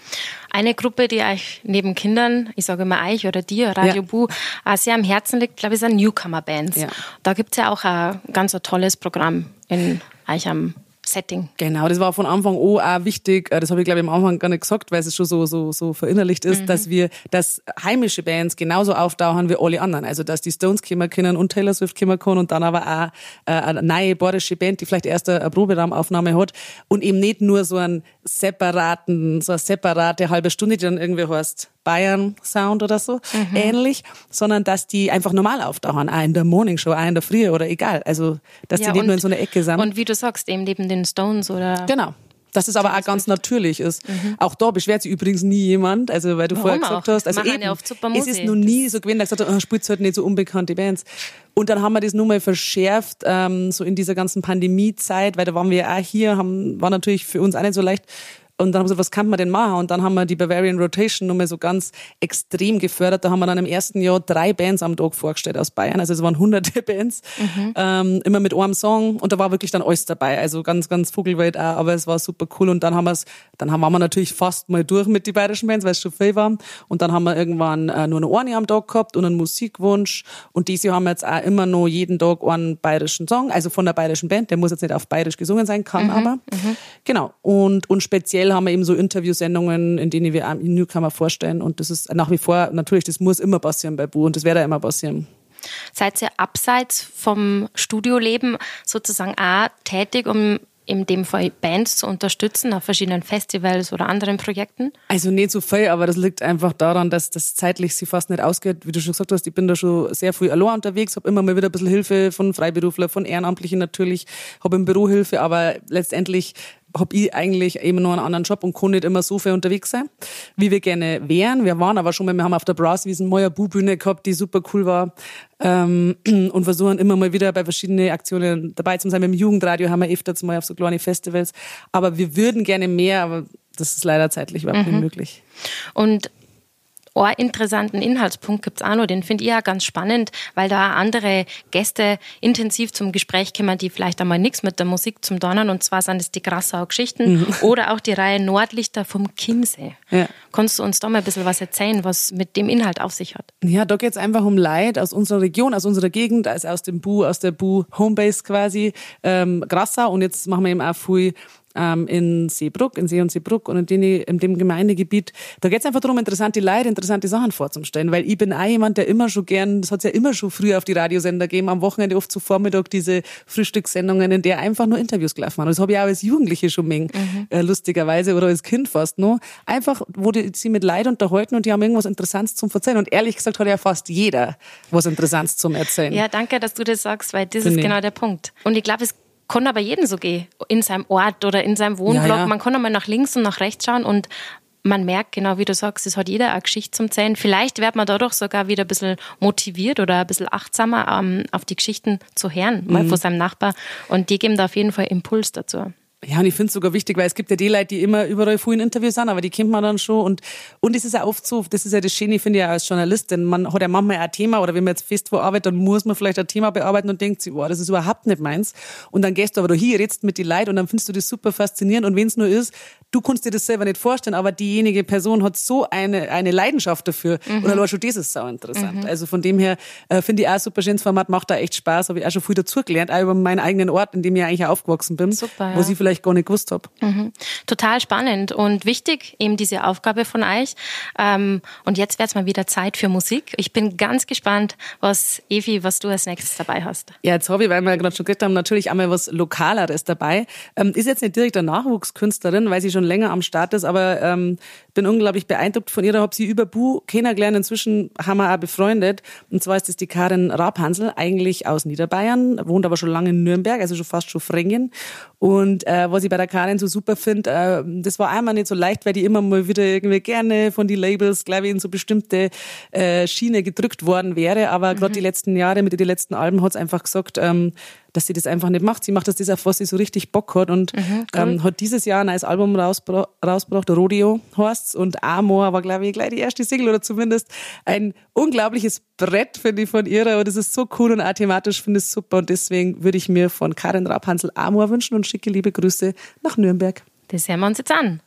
Eine Gruppe, die euch neben Kindern, ich sage immer euch oder dir, Radio Ja. Bu, auch sehr am Herzen liegt, glaube ich, sind Newcomer-Bands. Ja. Da gibt's ja auch ein ganz ein tolles Programm in euch am Setting. Genau, das war von Anfang an auch wichtig. äh, Das habe ich glaube ich am Anfang gar nicht gesagt, weil es schon so so so verinnerlicht ist, dass wir, dass heimische Bands genauso auftauchen wie alle anderen. Also dass die Stones kommen können und Taylor Swift kommen können und dann aber auch äh, eine neue bayerische Band, die vielleicht erst eine Proberaumaufnahme hat und eben nicht nur so einen separaten, so eine separate halbe Stunde, die dann irgendwie heißt Bayern Sound oder so ähnlich, sondern dass die einfach normal auftauchen, auch in der Morning Show, auch in der Früh oder egal. Also dass die nicht nur in so einer Ecke sind. Und wie du sagst, eben neben den Stones oder. Genau. Dass es aber auch ganz natürlich ist. Auch da beschwert sich übrigens nie jemand, also weil du Mhm. Warum vorher gesagt auch? hast, also eben, ja es ist noch nie so gewesen, dass gesagt hat, oh, spielt halt nicht so unbekannte Bands. Und dann haben wir das nur mal verschärft, ähm, so in dieser ganzen Pandemiezeit, weil da waren wir ja auch hier, haben, war natürlich für uns auch nicht so leicht. Und dann haben wir gesagt, was kann man denn machen? Und dann haben wir die Bavarian Rotation nochmal so ganz extrem gefördert. Da haben wir dann im ersten Jahr drei Bands am Tag vorgestellt aus Bayern. Also es waren hunderte Bands, ähm, immer mit einem Song. Und da war wirklich dann alles dabei. Also ganz, ganz Vogelwelt auch, aber es war super cool. Und dann haben wir es, dann haben waren wir natürlich fast mal durch mit den bayerischen Bands, weil es schon viel waren. Und dann haben wir irgendwann äh, nur eine eine am Tag gehabt und einen Musikwunsch. Und dieses Jahr haben wir jetzt auch immer noch jeden Tag einen bayerischen Song, also von der bayerischen Band. Der muss jetzt nicht auf bayerisch gesungen sein, kann aber. Genau. Und, und speziell haben wir eben so Interviewsendungen, in denen wir Newcomer vorstellen. Und das ist nach wie vor, natürlich, das muss immer passieren bei Bu und das wird ja immer passieren. Seid ihr abseits vom Studioleben sozusagen auch tätig, um in dem Fall Bands zu unterstützen auf verschiedenen Festivals oder anderen Projekten? Also nicht so viel, aber das liegt einfach daran, dass das zeitlich sie fast nicht ausgeht. Wie du schon gesagt hast, ich bin da schon sehr viel allein unterwegs, habe immer mal wieder ein bisschen Hilfe von Freiberufler, von Ehrenamtlichen natürlich, habe im Büro Hilfe, aber letztendlich habe ich eigentlich eben nur einen anderen Job und kann nicht immer so viel unterwegs sein, wie wir gerne wären. Wir waren aber schon mal, wir haben auf der Brasswiesen mal eine Bu-Bühne gehabt, die super cool war ähm, und versuchen immer mal wieder bei verschiedenen Aktionen dabei zu sein. Mit dem Jugendradio haben wir öfters mal auf so kleine Festivals, aber wir würden gerne mehr, aber das ist leider zeitlich überhaupt nicht möglich. Und einen interessanten Inhaltspunkt gibt's auch noch, den finde ich ja ganz spannend, weil da auch andere Gäste intensiv zum Gespräch kommen, die vielleicht einmal nichts mit der Musik zum Donner und zwar sind es die Grassauer Geschichten oder auch die Reihe Nordlichter vom Chiemsee. Ja. Kannst du uns da mal ein bisschen was erzählen, was mit dem Inhalt auf sich hat? Ja, da geht's einfach um Leid aus unserer Region, aus unserer Gegend, also aus dem Bu, aus der Bu Homebase quasi, ähm, Grassau. Und jetzt machen wir eben auch viel ähm, in Seebruck, in See und Seebruck und in, den, in dem Gemeindegebiet. Da geht's einfach darum, interessante Leute, interessante Sachen vorzustellen, weil ich bin auch jemand, der immer schon gern, das hat's ja immer schon früher auf die Radiosender gegeben, am Wochenende oft zu Vormittag diese Frühstückssendungen, in der einfach nur Interviews gelaufen waren. Das habe ich auch als Jugendliche schon mengen, äh, lustigerweise, oder als Kind fast noch. Einfach, wo die sie mit Leid unterhalten und die haben irgendwas Interessantes zum Erzählen. Und ehrlich gesagt hat ja fast jeder was Interessantes zum Erzählen. Ja, danke, dass du das sagst, weil das Finde ist ich. genau der Punkt. Und ich glaube, es kann aber jeden so gehen, in seinem Ort oder in seinem Wohnblock. Ja, ja. Man kann einmal nach links und nach rechts schauen und man merkt, genau wie du sagst, es hat jeder eine Geschichte zum Zählen. Vielleicht wird man dadurch sogar wieder ein bisschen motiviert oder ein bisschen achtsamer ähm, auf die Geschichten zu hören, Mhm. mal von seinem Nachbar. Und die geben da auf jeden Fall Impuls dazu. Ja, und ich finde es sogar wichtig, weil es gibt ja die Leute, die immer überall vorhin Interviews sind, aber die kennt man dann schon. Und, und es ist ja oft so, das ist ja das Schöne, finde ich, auch als Journalistin. Man hat ja manchmal ein Thema oder wenn man jetzt fest wo arbeitet, dann muss man vielleicht ein Thema bearbeiten und denkt sich, wow, das ist überhaupt nicht meins. Und dann gehst du aber da hin, redst mit die Leuten und dann findest du das super faszinierend. Und wenn es nur ist, du kannst dir das selber nicht vorstellen, aber diejenige Person hat so eine, eine Leidenschaft dafür. Und dann war schon das ist sau interessant. Also von dem her äh, finde ich auch ein super schönes Format, macht da echt Spaß, habe ich auch schon viel dazugelernt, auch über meinen eigenen Ort, in dem ich eigentlich aufgewachsen bin, Super, ja. ich vielleicht gar nicht gewusst habe. Total spannend und wichtig, eben diese Aufgabe von euch. Ähm, und jetzt wird es mal wieder Zeit für Musik. Ich bin ganz gespannt, was, Evi, was du als nächstes dabei hast. Ja, jetzt habe ich, weil wir gerade schon geredet haben, natürlich einmal was Lokaleres dabei. Ähm, ist jetzt nicht direkt eine Nachwuchskünstlerin, weil sie schon länger am Start ist, aber ähm, bin unglaublich beeindruckt von ihr. Habe sie über Bu kennengelernt. Inzwischen haben wir auch befreundet. Und zwar ist das die Karin Rabhansel, eigentlich aus Niederbayern, wohnt aber schon lange in Nürnberg, also schon fast schon Frengen. Und äh, was ich bei der Karin so super finde, äh, das war einmal nicht so leicht, weil die immer mal wieder irgendwie gerne von die Labels, glaube ich, in so bestimmte äh, Schiene gedrückt worden wäre. Aber gerade die letzten Jahre mit den letzten Alben hat es einfach gesagt, ähm, dass sie das einfach nicht macht. Sie macht das, das auf was sie so richtig Bock hat und ähm, hat dieses Jahr ein neues Album rausbra rausgebracht, Rodeo heißt's und Amor war, glaube ich, gleich die erste Single oder zumindest ein unglaubliches Brett, finde ich, von ihrer und es ist so cool und auch thematisch finde ich es super und deswegen würde ich mir von Karin Rabhansel Amor wünschen und schicke liebe Grüße nach Nürnberg. Das hören wir uns jetzt an.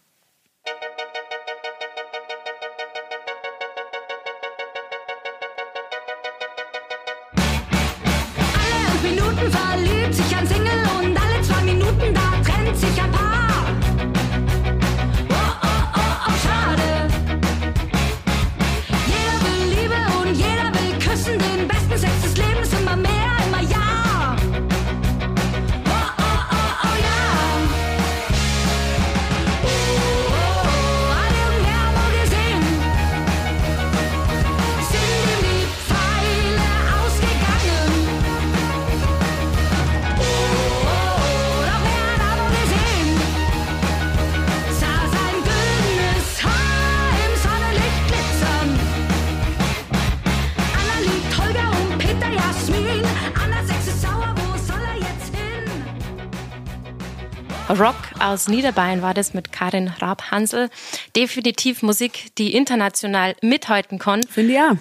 Aus Niederbayern war das mit Karin Rabhansel. Definitiv Musik, die international mithalten kann. Finde ich auch.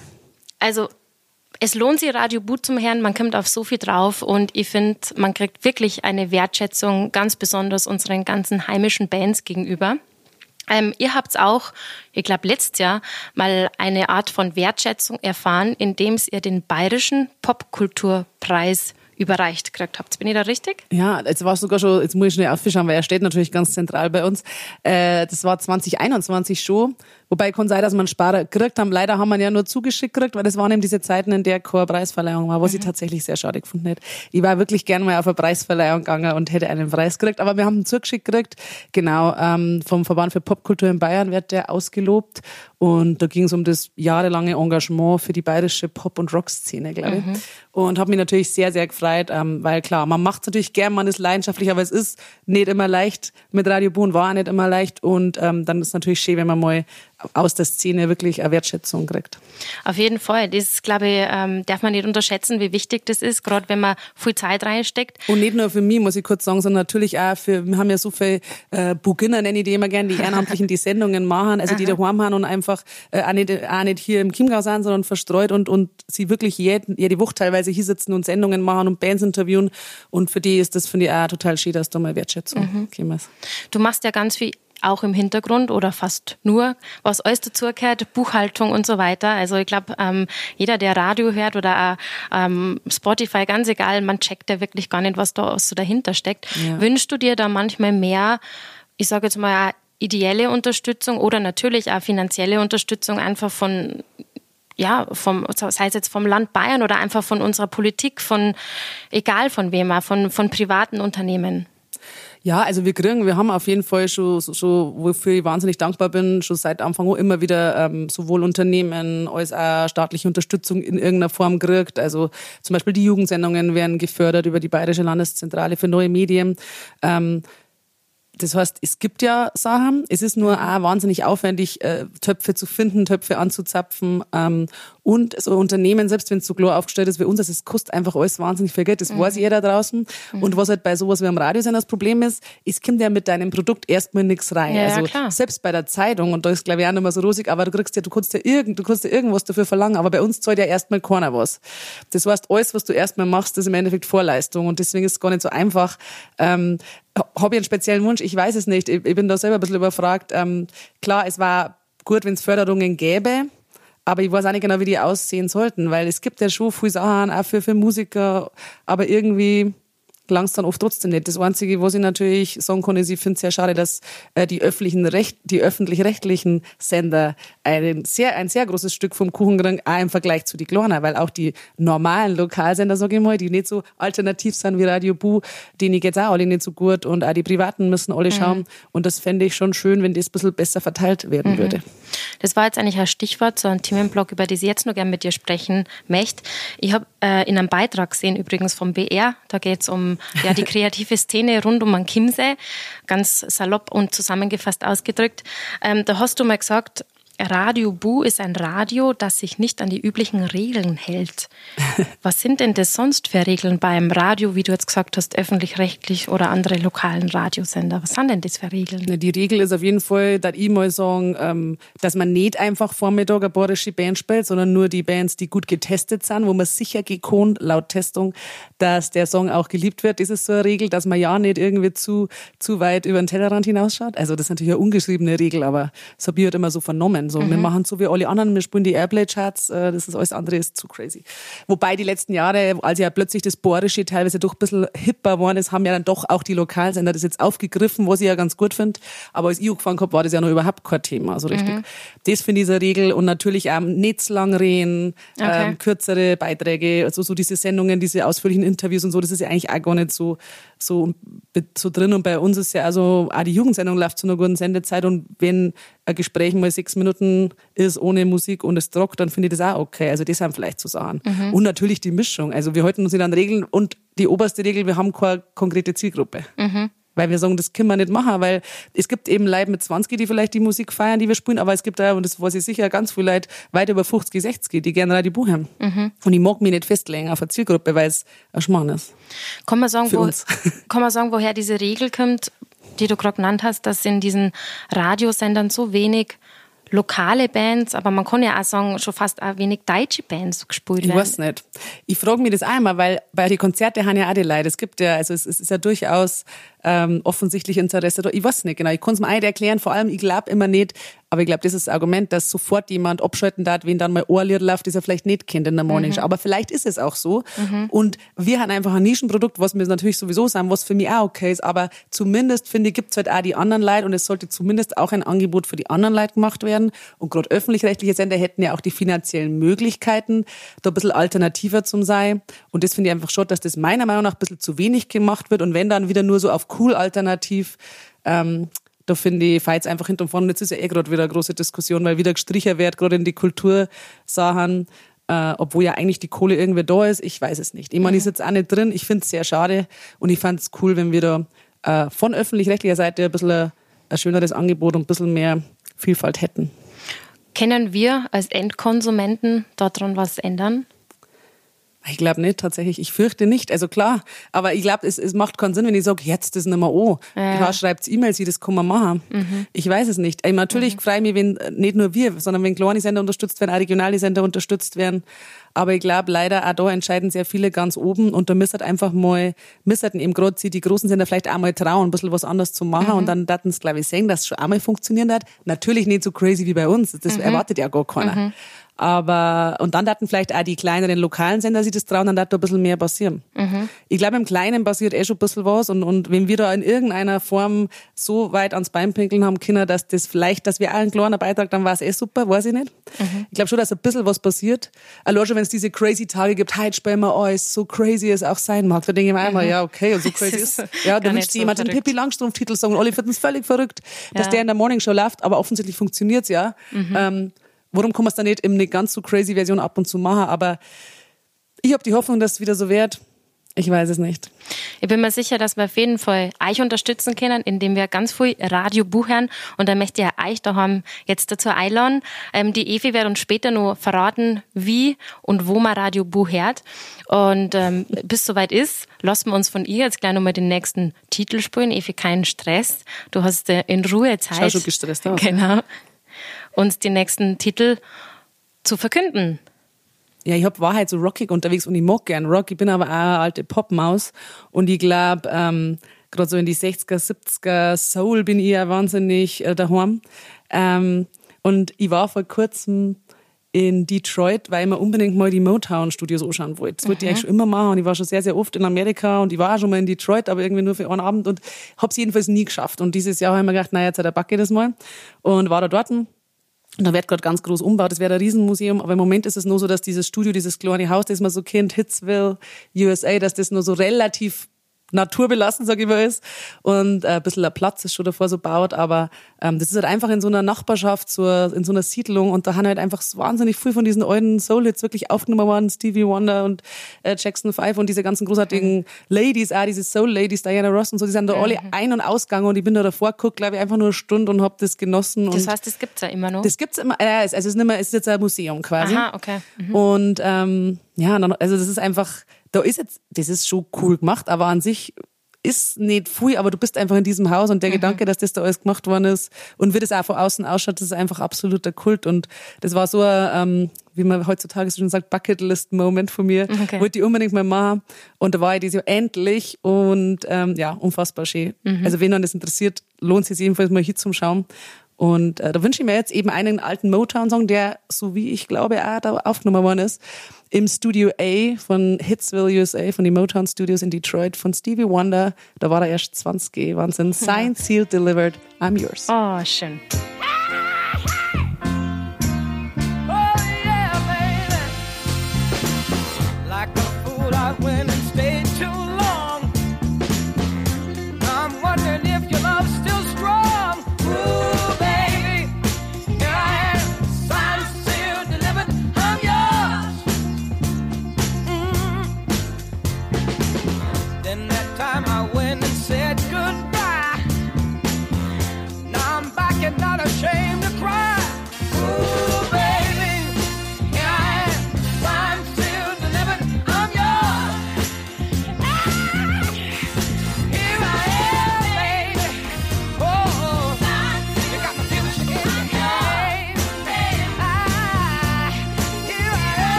Also es lohnt sich, Radio Boot zum Hören. Man kommt auf so viel drauf und ich finde, man kriegt wirklich eine Wertschätzung, ganz besonders unseren ganzen heimischen Bands gegenüber. Ähm, ihr habt auch, ich glaube, letztes Jahr mal eine Art von Wertschätzung erfahren, indem ihr den Bayerischen Popkulturpreis überreicht gekriegt habt. Bin ich da richtig? Ja, jetzt war es sogar schon, jetzt muss ich schnell aufschauen, weil er steht natürlich ganz zentral bei uns. Äh, das war 2021 schon. Wobei kann sein, dass einen Sparer gekriegt haben. Leider haben wir ja nur zugeschickt gekriegt, weil das waren eben diese Zeiten, in der keine Preisverleihung war, was ich tatsächlich sehr schade gefunden hätte. Ich war wirklich gerne mal auf eine Preisverleihung gegangen und hätte einen Preis gekriegt, aber wir haben ihn zugeschickt gekriegt. Genau, ähm, vom Verband für Popkultur in Bayern wird der ausgelobt. Und da ging es um das jahrelange Engagement für die bayerische Pop- und Rock-Szene, glaube ich. Und habe mich natürlich sehr, sehr gefreut, ähm, weil klar, man macht es natürlich gern, man ist leidenschaftlich, aber es ist nicht immer leicht. Mit Radio Boon war nicht immer leicht. Und ähm, dann ist es natürlich schön, wenn man mal aus der Szene wirklich eine Wertschätzung kriegt. Auf jeden Fall. Das, glaube ich, ähm, darf man nicht unterschätzen, wie wichtig das ist, gerade wenn man viel Zeit reinsteckt. Und nicht nur für mich, muss ich kurz sagen, sondern natürlich auch für, wir haben ja so viele äh, Beginner, nenne ich die immer gern, die Ehrenamtlichen die Sendungen machen, also die daheim haben und einfach äh, auch, nicht, auch nicht hier im Chiemgau sind, sondern verstreut und, und sie wirklich jede, jede Woche teilweise hier sitzen und Sendungen machen und Bands interviewen. Und für die ist das, finde ich, auch total schön, dass da mal Wertschätzung mhm. Du machst ja ganz viel auch im Hintergrund oder fast nur, was alles dazugehört, Buchhaltung und so weiter. Also ich glaube, ähm, jeder, der Radio hört oder ähm, Spotify, ganz egal, man checkt ja wirklich gar nicht, was da so dahinter steckt. Ja. Wünschst du dir da manchmal mehr, ich sage jetzt mal, ideelle Unterstützung oder natürlich auch finanzielle Unterstützung einfach von ja, vom, sei es jetzt vom Land Bayern oder einfach von unserer Politik, von egal von wem, auch von, von privaten Unternehmen. Ja, also wir kriegen, wir haben auf jeden Fall schon, so- wofür ich wahnsinnig dankbar bin, schon seit Anfang an immer wieder ähm, sowohl Unternehmen als auch staatliche Unterstützung in irgendeiner Form gekriegt. Also zum Beispiel die Jugendsendungen werden gefördert über die Bayerische Landeszentrale für neue Medien. Ähm, das heißt, es gibt ja Sachen. Es ist nur auch wahnsinnig aufwendig, äh, Töpfe zu finden, Töpfe anzuzapfen. Ähm, und so Unternehmen, selbst wenn es so klar aufgestellt ist wie uns, es kostet einfach alles wahnsinnig viel Geld. Das weiß jeder draußen. Und was halt bei sowas wie am Radiosender das Problem ist, es kommt ja mit deinem Produkt erstmal nichts rein. Ja, ja, also klar. selbst bei der Zeitung, und da ist glaube ich auch nicht mehr so rosig, aber du kriegst ja, du kannst ja irgend, du kannst ja irgendwas dafür verlangen, aber bei uns zahlt ja erstmal keiner was. Das heißt, alles, was du erstmal machst, ist im Endeffekt Vorleistung. Und deswegen ist es gar nicht so einfach. Ähm, habe ich einen speziellen Wunsch? Ich weiß es nicht. Ich, ich bin da selber ein bisschen überfragt. Ähm, klar, es war gut, wenn es Förderungen gäbe. Aber ich weiß auch nicht genau, wie die aussehen sollten, weil es gibt ja schon viele Sachen auch für, für Musiker, aber irgendwie gelangt dann oft trotzdem nicht. Das Einzige, was ich natürlich sagen kann, ist, ich finde es sehr schade, dass äh, die öffentlichen Recht, die öffentlich-rechtlichen Sender ein sehr, ein sehr großes Stück vom Kuchen kriegen, auch im Vergleich zu die Kleinen, weil auch die normalen Lokalsender, sage ich mal, die nicht so alternativ sind wie Radio Bu, denen geht's auch alle nicht so gut und auch die Privaten müssen alle schauen. Und das fände ich schon schön, wenn das ein bisschen besser verteilt werden würde. Das war jetzt eigentlich ein Stichwort, so ein Themenblock, über das ich jetzt noch gerne mit dir sprechen möchte. Ich habe äh, in einem Beitrag gesehen, übrigens vom BR, da geht es um ja, die kreative Szene rund um Chiemsee, ganz salopp und zusammengefasst ausgedrückt. Ähm, da hast du mal gesagt, Radio Bu ist ein Radio, das sich nicht an die üblichen Regeln hält. Was sind denn das sonst für Regeln beim Radio, wie du jetzt gesagt hast, öffentlich-rechtlich oder andere lokalen Radiosender? Was sind denn das für Regeln? Na, Die Regel ist auf jeden Fall, dass ich mal sagen, ähm, dass man nicht einfach Vormittag eine bayerische Band spielt, sondern nur die Bands, die gut getestet sind, wo man sicher gekonnt, laut Testung, dass der Song auch geliebt wird. Das ist so eine Regel, dass man ja nicht irgendwie zu, zu weit über den Tellerrand hinausschaut. Also das ist natürlich eine ungeschriebene Regel, aber das habe ich halt immer so vernommen. So, Wir machen so wie alle anderen, wir spielen die Airplay-Charts, äh, das ist alles andere ist zu crazy. Wobei die letzten Jahre, als ja plötzlich das Bayerische teilweise doch ein bisschen hipper geworden ist, haben ja dann doch auch die Lokalsender das jetzt aufgegriffen, was ich ja ganz gut finde. Aber als ich angefangen habe, war das ja noch überhaupt kein Thema, so richtig. Das finde ich eine Regel und natürlich auch nicht lang reden, Okay. ähm, kürzere Beiträge, also so diese Sendungen, diese ausführlichen Interviews und so, das ist ja eigentlich auch gar nicht so, so, so drin. Und bei uns ist ja also, auch die Jugendsendung läuft zu einer guten Sendezeit und wenn ein Gespräch mal sechs Minuten ist ohne Musik und es trockt, dann finde ich das auch okay. Also das sind vielleicht so Sachen. Und natürlich die Mischung. Also wir halten uns nicht an Regeln und die oberste Regel, wir haben keine konkrete Zielgruppe. Weil wir sagen, das können wir nicht machen, weil es gibt eben Leute mit 20, die vielleicht die Musik feiern, die wir spielen, aber es gibt da, und das weiß ich sicher, ganz viele Leute weit über 50, 60, die gerne Radio haben. Und ich mag mich nicht festlegen auf eine Zielgruppe, weil es ein Schmarrn ist. Kann man sagen, wo, uns. kann man sagen, woher diese Regel kommt, die du gerade genannt hast, dass in diesen Radiosendern so wenig lokale Bands, aber man kann ja auch sagen, schon fast auch wenig deutsche Bands gespielt Ich werden. weiß nicht. Ich frage mich das einmal, weil bei den Konzerten haben ja auch die Leute. Es gibt ja, also es ist ja durchaus ähm, offensichtlich Interesse da. Ich weiß nicht genau. Ich kann es mir nicht erklären. Vor allem, ich glaube immer nicht, aber ich glaube, das ist das Argument, dass sofort jemand abschalten darf, wenn dann mal Ohrlied läuft, das er vielleicht nicht kennt in der Morning Show. Aber vielleicht ist es auch so. Und wir haben einfach ein Nischenprodukt, was wir natürlich sowieso sein, was für mich auch okay ist. Aber zumindest, finde ich, gibt's halt auch die anderen Leute und es sollte zumindest auch ein Angebot für die anderen Leute gemacht werden. Und gerade öffentlich-rechtliche Sender hätten ja auch die finanziellen Möglichkeiten, da ein bisschen alternativer zum sein. Und das finde ich einfach schon, dass das meiner Meinung nach ein bisschen zu wenig gemacht wird. Und wenn dann wieder nur so auf cool alternativ, ähm, da finde ich, fahrt einfach hinten und vorne. Jetzt ist ja eh gerade wieder eine große Diskussion, weil wieder gestrichen wird, gerade in die Kultursachen, äh, obwohl ja eigentlich die Kohle irgendwie da ist. Ich weiß es nicht. Ich meine, ich sitze auch nicht drin. Ich finde es sehr schade und ich fand es cool, wenn wir da äh, von öffentlich-rechtlicher Seite ein bisschen ein, ein schöneres Angebot und ein bisschen mehr Vielfalt hätten. Können wir als Endkonsumenten daran was ändern? Ich glaube nicht, tatsächlich. Ich fürchte nicht. Also klar, aber ich glaube, es, es macht keinen Sinn, wenn ich sage, jetzt ist nicht mehr an. Ja. Klar schreibt E-Mails, wie das kann man machen. Ich weiß es nicht. Ich, natürlich freue ich mich, wenn äh, nicht nur wir, sondern wenn kleine Sender unterstützt werden, auch regionale Sender unterstützt werden. Aber ich glaube, leider auch da entscheiden sehr viele ganz oben und da müssen einfach mal, müssen eben gerade sie die großen Sender vielleicht auch mal trauen, ein bisschen was anderes zu machen und dann daten es, glaube ich, sehen, dass es schon einmal funktionieren hat. Natürlich nicht so crazy wie bei uns. Das erwartet ja gar keiner. Aber, und dann daten vielleicht auch die kleineren lokalen Sender sich das trauen, dann darf da ein bisschen mehr passieren. Ich glaube, im Kleinen passiert eh schon ein bisschen was und, und wenn wir da in irgendeiner Form so weit ans Bein pinkeln haben können, dass das vielleicht, dass wir auch einen kleinen Beitrag, dann war es eh super, weiß ich nicht. Ich glaube schon, dass ein bisschen was passiert. Allein schon, wenn es diese crazy Tage gibt, heute spielen wir alles, so crazy es auch sein mag, da denke ich mir einmal, ja, okay, und so crazy ist ist. Ja, da wünscht so jemand den verrückt. Pippi Langstrumpf-Titel sagen und alle finden es völlig verrückt, dass Ja. der in der Morningshow läuft, aber offensichtlich funktioniert's ja. Ähm, warum kann man es dann nicht in eine ganz so crazy Version ab und zu machen? Aber ich habe die Hoffnung, dass es wieder so wird. Ich weiß es nicht. Ich bin mir sicher, dass wir auf jeden Fall euch unterstützen können, indem wir ganz viel Radio buchern. Und da möchte ich euch daheim jetzt dazu einladen. Ähm, die Evi wird uns später noch verraten, wie und wo man Radio buchert. Und ähm, bis soweit ist, lassen wir uns von ihr jetzt gleich nochmal den nächsten Titel spielen. Evi, keinen Stress. Du hast äh, in Ruhe Zeit. Schau schon gestresst aus. Genau. Uns den nächsten Titel zu verkünden. Ja, ich hab, war halt so rockig unterwegs und ich mag gern Rock. Ich bin aber auch eine alte Popmaus und ich glaube, ähm, gerade so in die 60er, 70er Soul bin ich ja wahnsinnig äh, daheim. Ähm, und ich war vor kurzem in Detroit, weil ich mir unbedingt mal die Motown-Studios anschauen wollte. Das wollte ich eigentlich schon immer machen und ich war schon sehr, sehr oft in Amerika und ich war auch schon mal in Detroit, aber irgendwie nur für einen Abend und hab's jedenfalls nie geschafft. Und dieses Jahr habe ich mir gedacht, naja, jetzt hat er Backe das mal und war da dort. Und da wird gerade ganz groß umgebaut, das wäre ein Riesenmuseum, aber im Moment ist es nur so, dass dieses Studio, dieses kleine Haus, das man so kennt, Hitsville, USA, dass das nur so relativ naturbelassen, sag ich mal, ist. Und äh, ein bisschen Platz ist schon davor so baut, aber ähm, das ist halt einfach in so einer Nachbarschaft, so, in so einer Siedlung und da haben halt einfach wahnsinnig viel von diesen alten Soul-Hits wirklich aufgenommen worden, Stevie Wonder und äh, Jackson 5 und diese ganzen großartigen Ladies, auch diese Soul-Ladies, Diana Ross und so, die sind da alle ein- und ausgegangen und ich bin da davor geguckt, glaube ich, einfach nur eine Stunde und hab das genossen. Das heißt, das gibt's ja immer noch. das gibt's immer, äh, also es ist nicht mehr, es ist jetzt ein Museum quasi. Aha, okay. Mhm. Und ähm, ja, also das ist einfach, da ist jetzt, das ist schon cool gemacht, aber an sich ist nicht viel, aber du bist einfach in diesem Haus und der Gedanke, dass das da alles gemacht worden ist und wie das auch von außen ausschaut, das ist einfach absoluter Kult und das war so ein, ähm, wie man heutzutage schon sagt, Bucketlist-Moment von mir, Okay. wollte ich unbedingt mal machen und da war ich dieses Jahr endlich und ähm, ja, unfassbar schön. Also wenn man das interessiert, lohnt es sich jedenfalls mal hier zum Schauen und äh, da wünsche ich mir jetzt eben einen alten Motown-Song, der, so wie ich glaube, auch da aufgenommen worden ist, im Studio A von Hitsville, USA, von den Motown Studios in Detroit, von Stevie Wonder. Da war er erst 20, Wahnsinn. Signed, sealed, delivered, I'm yours. Oh, schön.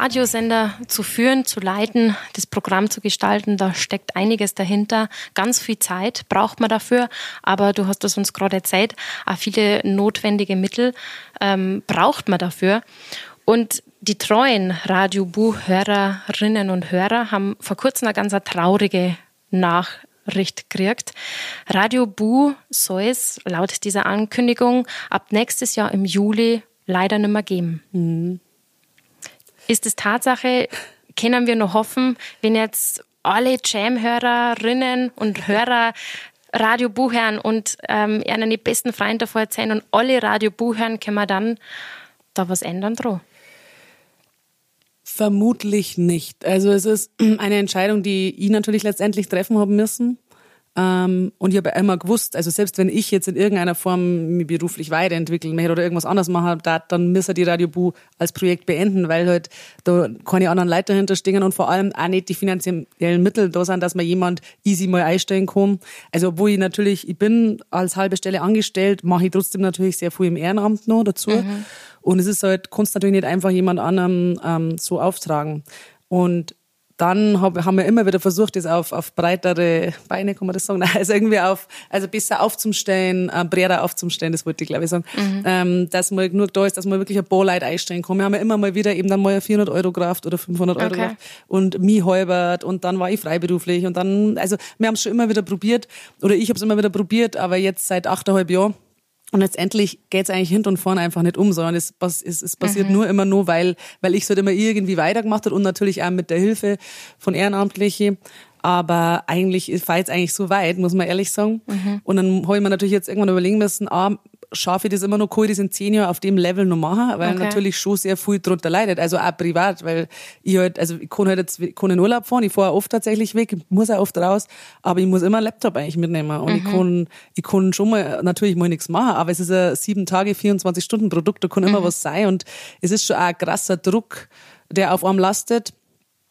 Radiosender zu führen, zu leiten, das Programm zu gestalten, da steckt einiges dahinter. Ganz viel Zeit braucht man dafür, aber du hast es uns gerade erzählt, auch viele notwendige Mittel ähm, braucht man dafür. Und die treuen Radio-Bu-Hörerinnen und Hörer haben vor kurzem eine ganz traurige Nachricht gekriegt. Radio Bu soll es laut dieser Ankündigung ab nächstes Jahr im Juli leider nicht mehr geben. Ist es Tatsache, können wir noch hoffen, wenn jetzt alle Jam-Hörerinnen und Hörer Radio Bu hören und ähm, ihnen die besten Freunde davor erzählen und alle Radio Bu hören, können wir dann da was ändern dran? Vermutlich nicht. Also es ist eine Entscheidung, die ich natürlich letztendlich treffen haben müssen. Ähm, und ich habe immer gewusst, also selbst wenn ich jetzt in irgendeiner Form mich beruflich weiterentwickeln möchte oder irgendwas anderes machen, da, dann müssen die Radio Bu als Projekt beenden, weil halt da keine anderen Leute dahinter stehen und vor allem auch nicht die finanziellen Mittel da sind, dass man jemand easy mal einstellen kann. Also obwohl ich natürlich, ich bin als halbe Stelle angestellt, mache ich trotzdem natürlich sehr viel im Ehrenamt noch dazu. Und es ist halt, kannst natürlich nicht einfach jemand anderem ähm, so auftragen. Und dann hab, haben wir immer wieder versucht, das auf, auf breitere Beine, kann man das sagen, Nein, also irgendwie auf, also besser aufzustellen, äh, breiter aufzustellen, das wollte ich glaube ich sagen, ähm, dass man genug da ist, dass man wirklich ein paar Leute einstellen kann. Wir haben ja immer mal wieder eben dann mal 400 Euro Kraft oder 500 Euro Okay. Kraft und mich halbert und dann war ich freiberuflich und dann, also wir haben es schon immer wieder probiert oder ich habe es immer wieder probiert, aber jetzt seit achteinhalb Jahren und letztendlich geht's eigentlich hinten und vorne einfach nicht um, sondern es, es, es passiert nur immer nur, weil, weil ich es halt immer irgendwie weitergemacht habe und natürlich auch mit der Hilfe von Ehrenamtlichen. Aber eigentlich ist jetzt eigentlich so weit, muss man ehrlich sagen. Und dann habe ich mir natürlich jetzt irgendwann überlegen müssen, ah, schaffe ich das immer noch, ich das in zehn Jahren auf dem Level noch machen, weil Okay. natürlich schon sehr viel drunter leidet, also auch privat, weil ich halt, also ich kann halt jetzt, ich kann in Urlaub fahren, ich fahre oft tatsächlich weg, muss auch oft raus, aber ich muss immer einen Laptop eigentlich mitnehmen. Und ich kann, ich kann schon mal, natürlich mal nichts machen, aber es ist ein sieben Tage, 24 Stunden Produkt, da kann immer was sein. Und es ist schon auch ein krasser Druck, der auf einem lastet.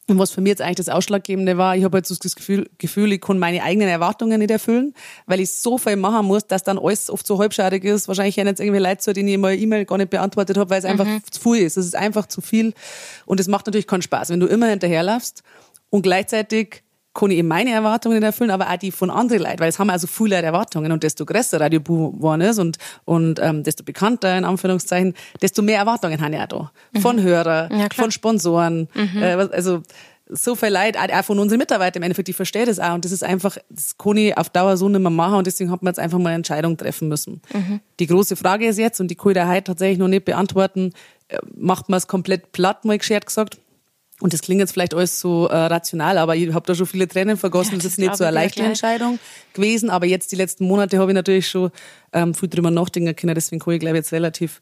Und was für mich jetzt eigentlich das Ausschlaggebende war, ich habe jetzt so das Gefühl, Gefühl, ich kann meine eigenen Erwartungen nicht erfüllen, weil ich so viel machen muss, dass dann alles oft so halbschadig ist. Wahrscheinlich haben jetzt irgendwie Leute, zu denen ich mal E-Mail gar nicht beantwortet habe, weil es einfach zu viel ist. Es ist einfach zu viel und es macht natürlich keinen Spaß, wenn du immer hinterherlaufst und gleichzeitig kann ich eben meine Erwartungen erfüllen, aber auch die von anderen Leuten, weil es haben also viele Leute Erwartungen. Und desto größer Radio Bu geworden ist und, und ähm, desto bekannter, in Anführungszeichen, desto mehr Erwartungen haben ja da. Von Hörern, Ja, von Sponsoren, äh, was- also so viel Leute, auch von unseren Mitarbeitern im Endeffekt, die verstehen das auch. Und das ist einfach, das kann ich auf Dauer so nicht mehr machen. Und deswegen hat man jetzt einfach mal eine Entscheidung treffen müssen. Die große Frage ist jetzt, und die kann ich dir heute tatsächlich noch nicht beantworten, äh, macht man es komplett platt, mal geschert gesagt, und das klingt jetzt vielleicht alles so äh, rational, aber ich habe da schon viele Tränen vergossen. Ja, das das ist nicht so eine ich leichte. Entscheidung gewesen. Aber jetzt die letzten Monate habe ich natürlich schon ähm, viel drüber nachdenken können. Deswegen kann ich, glaube jetzt relativ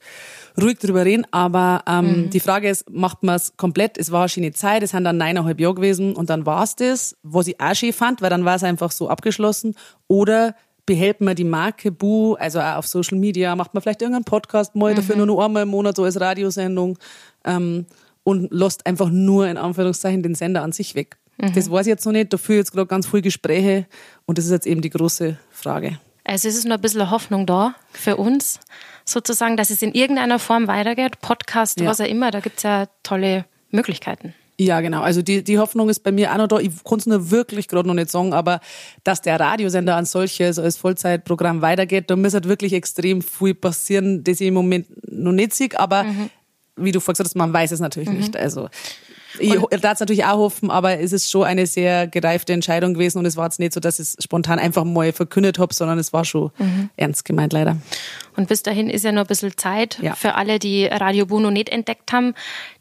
ruhig drüber reden. Aber ähm, Mhm. die Frage ist, macht man es komplett? Es war eine schöne Zeit. Es sind dann neuneinhalb Jahre gewesen. Und dann war es das, was ich auch schön fand, weil dann war es einfach so abgeschlossen. Oder behält man die Marke Bu, also auch auf Social Media, macht man vielleicht irgendeinen Podcast mal, dafür Mhm. nur noch einmal im Monat so als Radiosendung ähm, und lässt einfach nur in Anführungszeichen den Sender an sich weg. Mhm. Das weiß ich jetzt noch nicht, da führe jetzt gerade ganz viele Gespräche und das ist jetzt eben die große Frage. Also es ist noch ein bisschen Hoffnung da für uns, sozusagen, dass es in irgendeiner Form weitergeht. Podcast, Ja. was auch immer, da gibt's ja tolle Möglichkeiten. Ja, genau. Also die, die Hoffnung ist bei mir auch noch da. Ich konnte es nur wirklich gerade noch nicht sagen, aber dass der Radiosender an solches als Vollzeitprogramm weitergeht, da muss halt wirklich extrem viel passieren, das ich im Moment noch nicht sehe. Aber wie du vorhin gesagt hast, man weiß es natürlich nicht. Also ich darf es natürlich auch hoffen, aber es ist schon eine sehr gereifte Entscheidung gewesen und es war jetzt nicht so, dass ich es spontan einfach mal verkündet habe, sondern es war schon ernst gemeint leider. Und bis dahin ist ja noch ein bisschen Zeit Ja. für alle, die Radio Buno nicht entdeckt haben,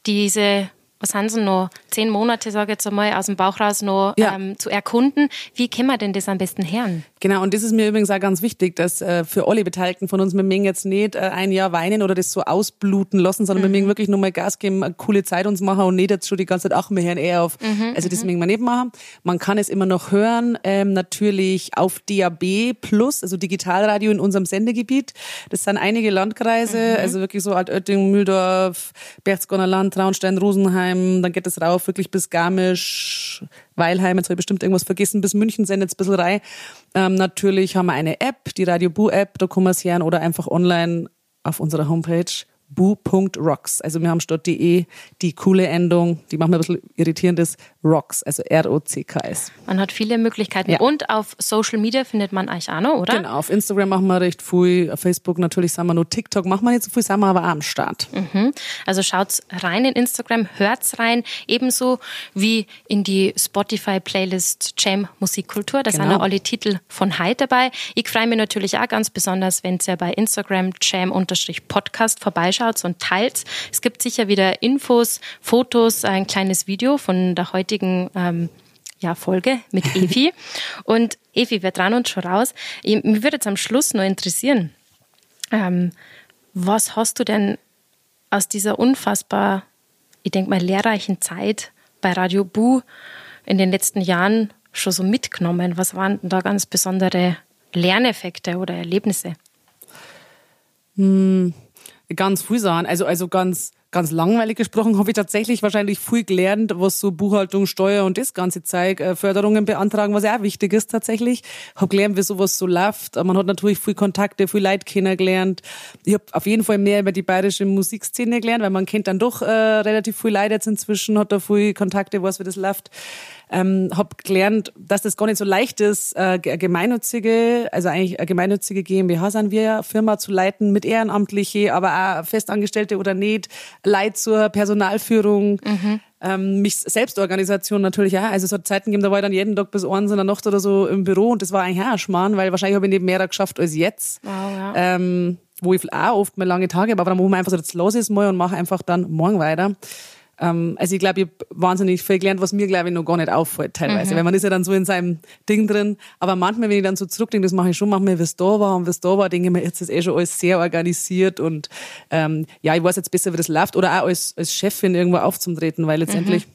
diese, was haben sie noch, zehn Monate, sage ich jetzt einmal, aus dem Bauch raus noch Ja. ähm, zu erkunden. Wie können wir denn das am besten hören? Genau, und das ist mir übrigens auch ganz wichtig, dass äh, für alle Beteiligten von uns, wir mögen jetzt nicht äh, ein Jahr weinen oder das so ausbluten lassen, sondern wir mögen wirklich nochmal Gas geben, eine coole Zeit uns machen und nicht jetzt schon die ganze Zeit, ach, wir hören eher auf. also das mögen wir nicht machen. Man kann es immer noch hören, ähm, natürlich auf DAB Plus, also Digitalradio in unserem Sendegebiet. Das sind einige Landkreise, also wirklich so Altötting, Mühldorf, Berchtesgadener Land, Traunstein, Rosenheim, dann geht es rauf wirklich bis Garmisch, Weilheim, jetzt habe ich bestimmt irgendwas vergessen, bis München sind jetzt ein bisschen rein. Ähm, natürlich haben wir eine App, die Radio Bu App, da kann man es hören oder einfach online auf unserer Homepage bu.rocks. Also wir haben statt de die coole Endung, die manchmal ein bisschen irritierend ist, rocks, also R-O-C-K-S. Man hat viele Möglichkeiten. Ja. Und auf Social Media findet man euch auch noch, oder? Genau, auf Instagram machen wir recht viel, auf Facebook natürlich sind wir nur, TikTok machen wir nicht so viel, sind wir aber auch am Start. Mhm. Also schaut's rein in Instagram, hört's rein, ebenso wie in die Spotify-Playlist Jam Musikkultur. Da sind Genau. ja alle Titel von heute dabei. Ich freue mich natürlich auch ganz besonders, wenn ihr bei Instagram Jam-Podcast vorbeischaut und teilt. Es gibt sicher wieder Infos, Fotos, ein kleines Video von der heutigen ähm, ja, Folge mit Evi. und Evi, wir trauen uns schon raus. Ich- Mich würde jetzt am Schluss noch interessieren, ähm, was hast du denn aus dieser unfassbar, ich denke mal, lehrreichen Zeit bei Radio Bu in den letzten Jahren schon so mitgenommen? Was waren da ganz besondere Lerneffekte oder Erlebnisse? Ganz viel Sachen. Also, also ganz, ganz langweilig gesprochen habe ich tatsächlich wahrscheinlich viel gelernt, was so Buchhaltung, Steuer und das ganze Zeug, äh, Förderungen beantragen, was ja auch wichtig ist tatsächlich. Habe gelernt, wie sowas so läuft. Man hat natürlich viel Kontakte, viel Leute kennengelernt. Ich habe auf jeden Fall mehr über die bayerische Musikszene gelernt, weil man kennt dann doch äh, relativ viel Leute jetzt inzwischen, hat da viel Kontakte, weiß, wie das läuft. Ähm, habe gelernt, dass das gar nicht so leicht ist, äh, ge- gemeinnützige, also eigentlich eine gemeinnützige GmbH sind wir ja, Firma zu leiten mit Ehrenamtliche, aber auch Festangestellte oder nicht, Leid zur Personalführung, ähm, mich Selbstorganisation natürlich auch. Also es hat Zeiten gegeben, da war ich dann jeden Tag bis eins in der Nacht oder so im Büro und das war eigentlich auch ein Schmarrn, weil wahrscheinlich habe ich nicht mehr geschafft als jetzt. Wow, ja. Ähm, wo ich auch oft mal lange Tage habe, aber dann wo man einfach so, jetzt los ist mal und mache einfach dann morgen weiter. Ähm, also ich glaube, ich habe wahnsinnig viel gelernt, was mir, glaube ich, noch gar nicht auffällt teilweise. Weil man ist ja dann so in seinem Ding drin. Aber manchmal, wenn ich dann so zurückdenke, das mache ich schon manchmal, wie es da war und wie es da war, denke ich mir, jetzt ist eh schon alles sehr organisiert und ähm, ja, ich weiß jetzt besser, wie das läuft. Oder auch als, als Chefin irgendwo aufzutreten, weil letztendlich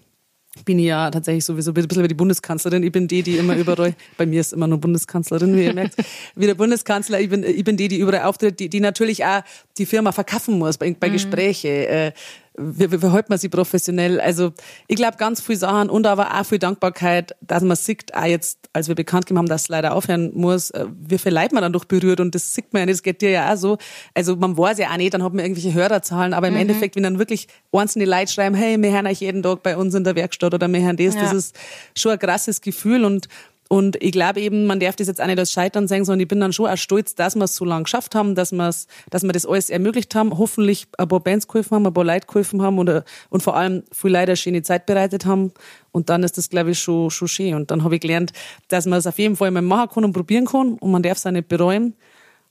bin ich ja tatsächlich sowieso ein bisschen wie die Bundeskanzlerin. Ich bin die, die immer überall, bei mir ist immer nur Bundeskanzlerin, wie ihr merkt, wie der Bundeskanzler. Ich bin, ich bin die, die überall auftritt, die, die natürlich auch die Firma verkaufen muss bei, bei Gespräche. Äh, wie, wie, wie hält man sie professionell? Also ich glaube ganz viel Sachen und aber auch viel Dankbarkeit, dass man sieht, auch jetzt, als wir bekannt gegeben haben, dass es leider aufhören muss, äh, wie viel Leid man dann doch berührt und das sieht man ja nicht, das geht dir ja auch so. Also man weiß ja auch nicht, dann hat man irgendwelche Hörerzahlen, aber im Endeffekt, wenn dann wirklich einzelne Leute schreiben, hey, wir hören euch jeden Tag bei uns in der Werkstatt oder wir hören das, das Ja. ist schon ein krasses Gefühl und und ich glaube eben, man darf das jetzt auch nicht als Scheitern sagen, sondern ich bin dann schon auch stolz, dass wir es so lange geschafft haben, dass wir dass wir das alles ermöglicht haben, hoffentlich ein paar Bands geholfen haben, ein paar Leute geholfen haben und, und vor allem viel eine schöne Zeit bereitet haben. Und dann ist das, glaube ich, schon, schon schön. Und dann habe ich gelernt, dass man es auf jeden Fall mal machen kann und probieren kann und man darf es auch nicht bereuen.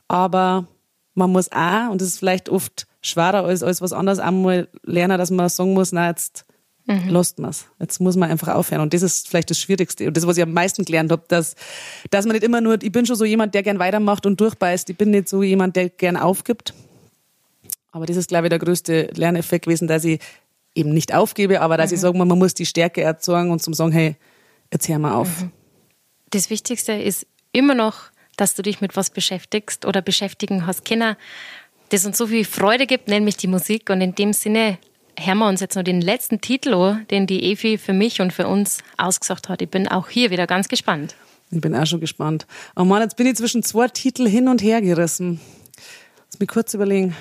Aber man muss auch, und das ist vielleicht oft schwerer als, als was anderes, einmal lernen, dass man sagen muss, na jetzt lost man's. Jetzt muss man einfach aufhören. Und das ist vielleicht das Schwierigste. Und das, was ich am meisten gelernt habe, dass, dass man nicht immer nur, ich bin schon so jemand, der gern weitermacht und durchbeißt. Ich bin nicht so jemand, der gern aufgibt. Aber das ist, glaube ich, der größte Lerneffekt gewesen, dass ich eben nicht aufgebe, aber dass ich sage, man muss die Stärke erzeugen und zum sagen, hey, jetzt hör mal auf. Das Wichtigste ist immer noch, dass du dich mit was beschäftigst oder beschäftigen hast Kinder, das uns so viel Freude gibt, nämlich die Musik. Und in dem Sinne hören wir uns jetzt noch den letzten Titel den die Evi für mich und für uns ausgesucht hat. Ich bin auch hier wieder ganz gespannt. Ich bin auch schon gespannt. Oh Mann, jetzt bin ich zwischen zwei Titel hin und her gerissen. Lass mich kurz überlegen.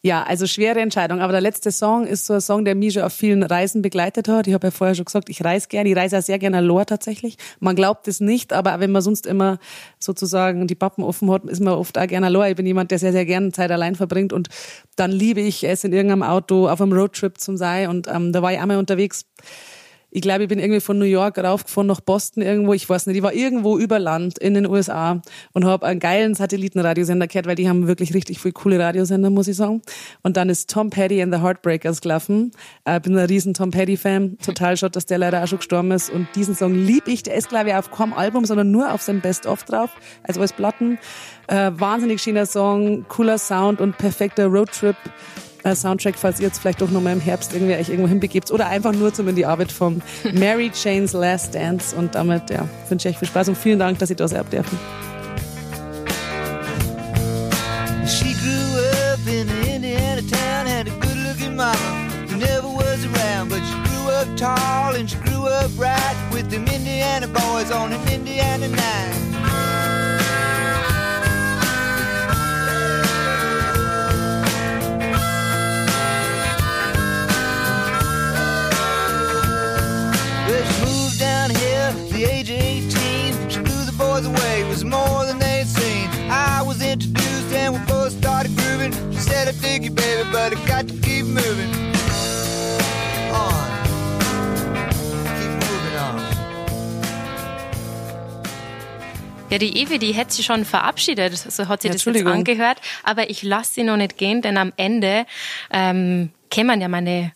Ja, also schwere Entscheidung. Aber der letzte Song ist so ein Song, der mich schon auf vielen Reisen begleitet hat. Ich habe ja vorher schon gesagt, ich reise gerne. Ich reise auch sehr gerne allein tatsächlich. Man glaubt es nicht, aber wenn man sonst immer sozusagen die Pappen offen hat, ist man oft auch gerne allein. Ich bin jemand, der sehr, sehr gerne Zeit allein verbringt. Und dann liebe ich es, in irgendeinem Auto auf einem Roadtrip zu sein. Und ähm, da war ich einmal unterwegs ich glaube, ich bin irgendwie von New York raufgefahren nach Boston irgendwo, ich weiß nicht, ich war irgendwo über Land in den USA und habe einen geilen Satellitenradiosender gehört, weil die haben wirklich richtig viele coole Radiosender, muss ich sagen. Und dann ist Tom Petty and the Heartbreakers gelaufen. Äh, bin ein riesen Tom Petty-Fan, total schade, dass der leider auch schon gestorben ist. Und diesen Song lieb ich, der ist, glaube ich, auf keinem Album, sondern nur auf seinem Best-of drauf, also als Platten. Äh, wahnsinnig schöner Song, cooler Sound und perfekter Roadtrip. Äh, Soundtrack, falls ihr jetzt vielleicht doch noch mal im Herbst irgendwie euch irgendwo hinbegebt oder einfach nur zum in die Arbeit vom Mary Jane's Last Dance und damit ja, wünsche ich euch viel Spaß und vielen Dank, dass ich da sein dürfen. She grew up in an Indiana town, had a good looking mama who never was around, but she grew up tall and she grew up right with them Indiana boys on an Indiana night. You, baby, but I got to keep moving. On. Keep moving on. Ja, die Evi, die hätte sie schon verabschiedet, so hat sie Ja, das jetzt angehört. Aber ich lasse sie noch nicht gehen, denn am Ende ähm, kämen ja meine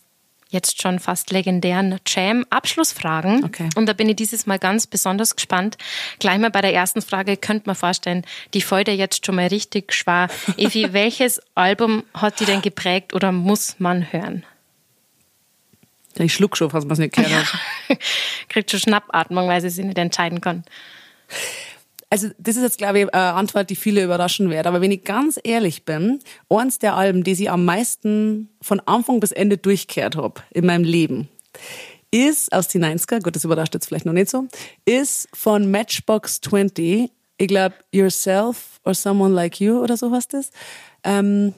jetzt schon fast legendären Jam-Abschlussfragen. Okay. Und da bin ich dieses Mal ganz besonders gespannt. Gleich mal bei der ersten Frage könnte man vorstellen, die ja jetzt schon mal richtig schwer. Evi, welches Album hat die denn geprägt oder muss man hören? Ich schluck schon, falls man es nicht gehört hat. Kriegt schon Schnappatmung, weil sie sich nicht entscheiden kann. Also das ist jetzt, glaube ich, eine Antwort, die viele überraschen wird. Aber wenn ich ganz ehrlich bin, eins der Alben, die ich am meisten von Anfang bis Ende durchgekehrt habe in meinem Leben, ist aus den 90er, gut, das überrascht jetzt vielleicht noch nicht so, ist von Matchbox 20, ich glaube Yourself or Someone Like You oder so was das. Ähm,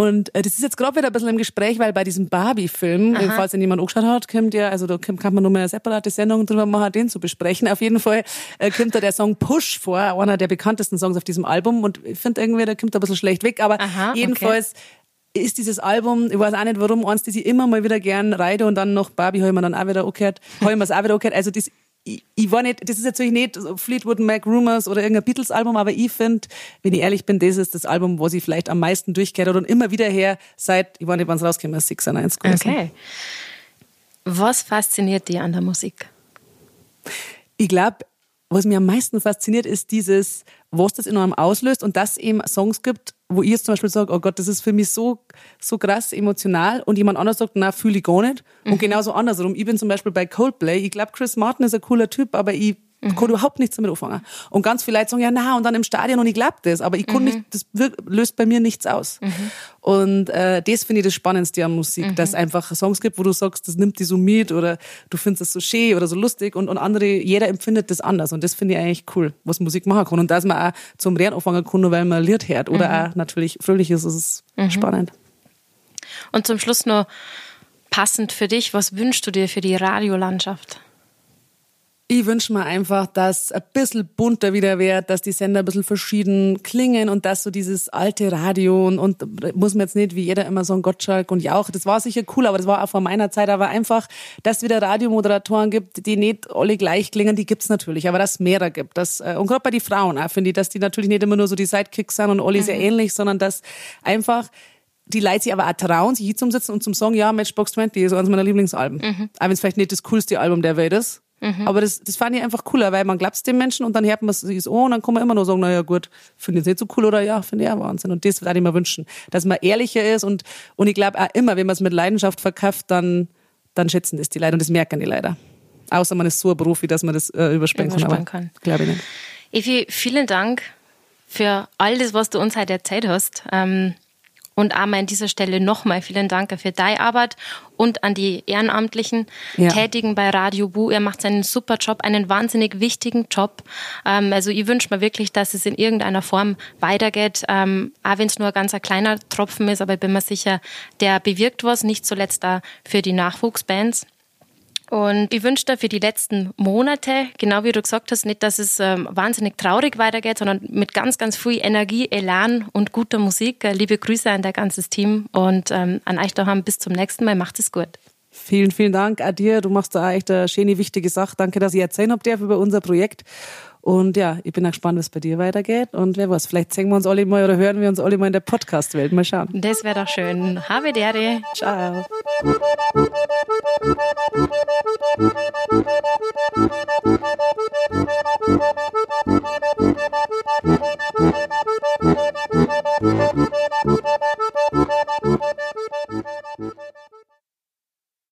und äh, das ist jetzt gerade wieder ein bisschen im Gespräch, weil bei diesem Barbie-Film, äh, falls ihn jemand angeschaut hat, kommt ja, also da kann man nur mal eine separate Sendung drüber machen, den zu besprechen. Auf jeden Fall äh, kommt da der Song Push vor, einer der bekanntesten Songs auf diesem Album. Und ich finde irgendwie, der kommt da ein bisschen schlecht weg. Aber Aha, okay. jedenfalls ist dieses Album, ich weiß auch nicht warum, eins, das ich immer mal wieder gern reite und dann noch Barbie habe ich mir dann auch wieder angehört, habe ich mir auch wieder angehört. Also das, ich, ich war nicht, das ist natürlich nicht Fleetwood Mac Rumors oder irgendein Beatles-Album, aber ich finde, wenn ich ehrlich bin, das ist das Album, was ich vielleicht am meisten durchgehört habe und immer wieder her seit, ich weiß nicht, wann es ist, 96 oder so. Okay. Was fasziniert dich an der Musik? Ich glaube, was mir am meisten fasziniert, ist dieses, was das in einem auslöst und dass es eben Songs gibt, wo ich jetzt zum Beispiel sage, oh Gott, das ist für mich so, so krass emotional und jemand anders sagt, na, fühle ich gar nicht. Und genauso andersrum. Ich bin zum Beispiel bei Coldplay, ich glaube, Chris Martin ist ein cooler Typ, aber ich kann überhaupt nichts damit anfangen. Und ganz viele Leute sagen, ja, na, und dann im Stadion und ich glaube das, aber ich kann nicht, das löst bei mir nichts aus. Und äh, das finde ich das Spannendste an Musik, dass es einfach Songs gibt, wo du sagst, das nimmt die so mit oder du findest das so schön oder so lustig und, und andere, jeder empfindet das anders. Und das finde ich eigentlich cool, was Musik machen kann. Und dass man auch zum Reden anfangen kann, nur weil man Lied hört oder auch natürlich fröhlich ist, ist es spannend. Und zum Schluss noch passend für dich, was wünschst du dir für die Radiolandschaft? Ich wünsche mir einfach, dass ein bisschen bunter wieder wird, dass die Sender ein bisschen verschieden klingen und dass so dieses alte Radio und, und muss man jetzt nicht wie jeder immer sagen, Gottschalk und Jauch, das war sicher cool, aber das war auch vor meiner Zeit, aber einfach, dass es wieder Radiomoderatoren gibt, die nicht alle gleich klingen, die gibt's natürlich, aber dass es mehrere gibt. Dass, äh, und gerade bei den Frauen auch, finde ich, dass die natürlich nicht immer nur so die Sidekicks sind und alle sehr ähnlich, sondern dass einfach die Leute sich aber auch trauen, sich hier zum Sitzen und zum Sagen, ja, Matchbox 20 ist eines meiner Lieblingsalben. Auch wenn es vielleicht nicht das coolste Album der Welt ist. Aber das, das fand ich einfach cooler, weil man glaubt den Menschen und dann hört man es sich so und dann kann man immer nur sagen, naja gut, finde ich nicht so cool oder ja, finde ich ja Wahnsinn. Und das würde ich mir wünschen, dass man ehrlicher ist und, und ich glaube auch immer, wenn man es mit Leidenschaft verkauft, dann, dann schätzen das die Leute und das merken die leider. Außer man ist so ein Profi, dass man das äh, überspringen kann. Kann. Glaube ich nicht. Evi, vielen Dank für all das, was du uns heute erzählt hast. Ähm, und auch mal an dieser Stelle nochmal vielen Dank für deine Arbeit und an die Ehrenamtlichen Ja. Tätigen bei Radio Bu. Ihr macht einen super Job, einen wahnsinnig wichtigen Job. Ähm, also ich wünsche mir wirklich, dass es in irgendeiner Form weitergeht, ähm, auch wenn es nur ein ganz ein kleiner Tropfen ist, aber ich bin mir sicher, der bewirkt was, nicht zuletzt da für die Nachwuchsbands. Und ich wünsche dir für die letzten Monate, genau wie du gesagt hast, nicht, dass es ähm, wahnsinnig traurig weitergeht, sondern mit ganz, ganz viel Energie, Elan und guter Musik. Äh, liebe Grüße an dein ganzes Team und ähm, an euch daheim. Bis zum nächsten Mal. Macht es gut. Vielen, vielen Dank an dir. Du machst da echt eine schöne, wichtige Sache. Danke, dass ich erzählen hab darf über unser Projekt. Und ja, ich bin auch gespannt, was bei dir weitergeht. Und wer weiß, vielleicht sehen wir uns alle mal oder hören wir uns alle mal in der Podcast-Welt. Mal schauen. Das wäre doch schön. Habe Dere. Ciao.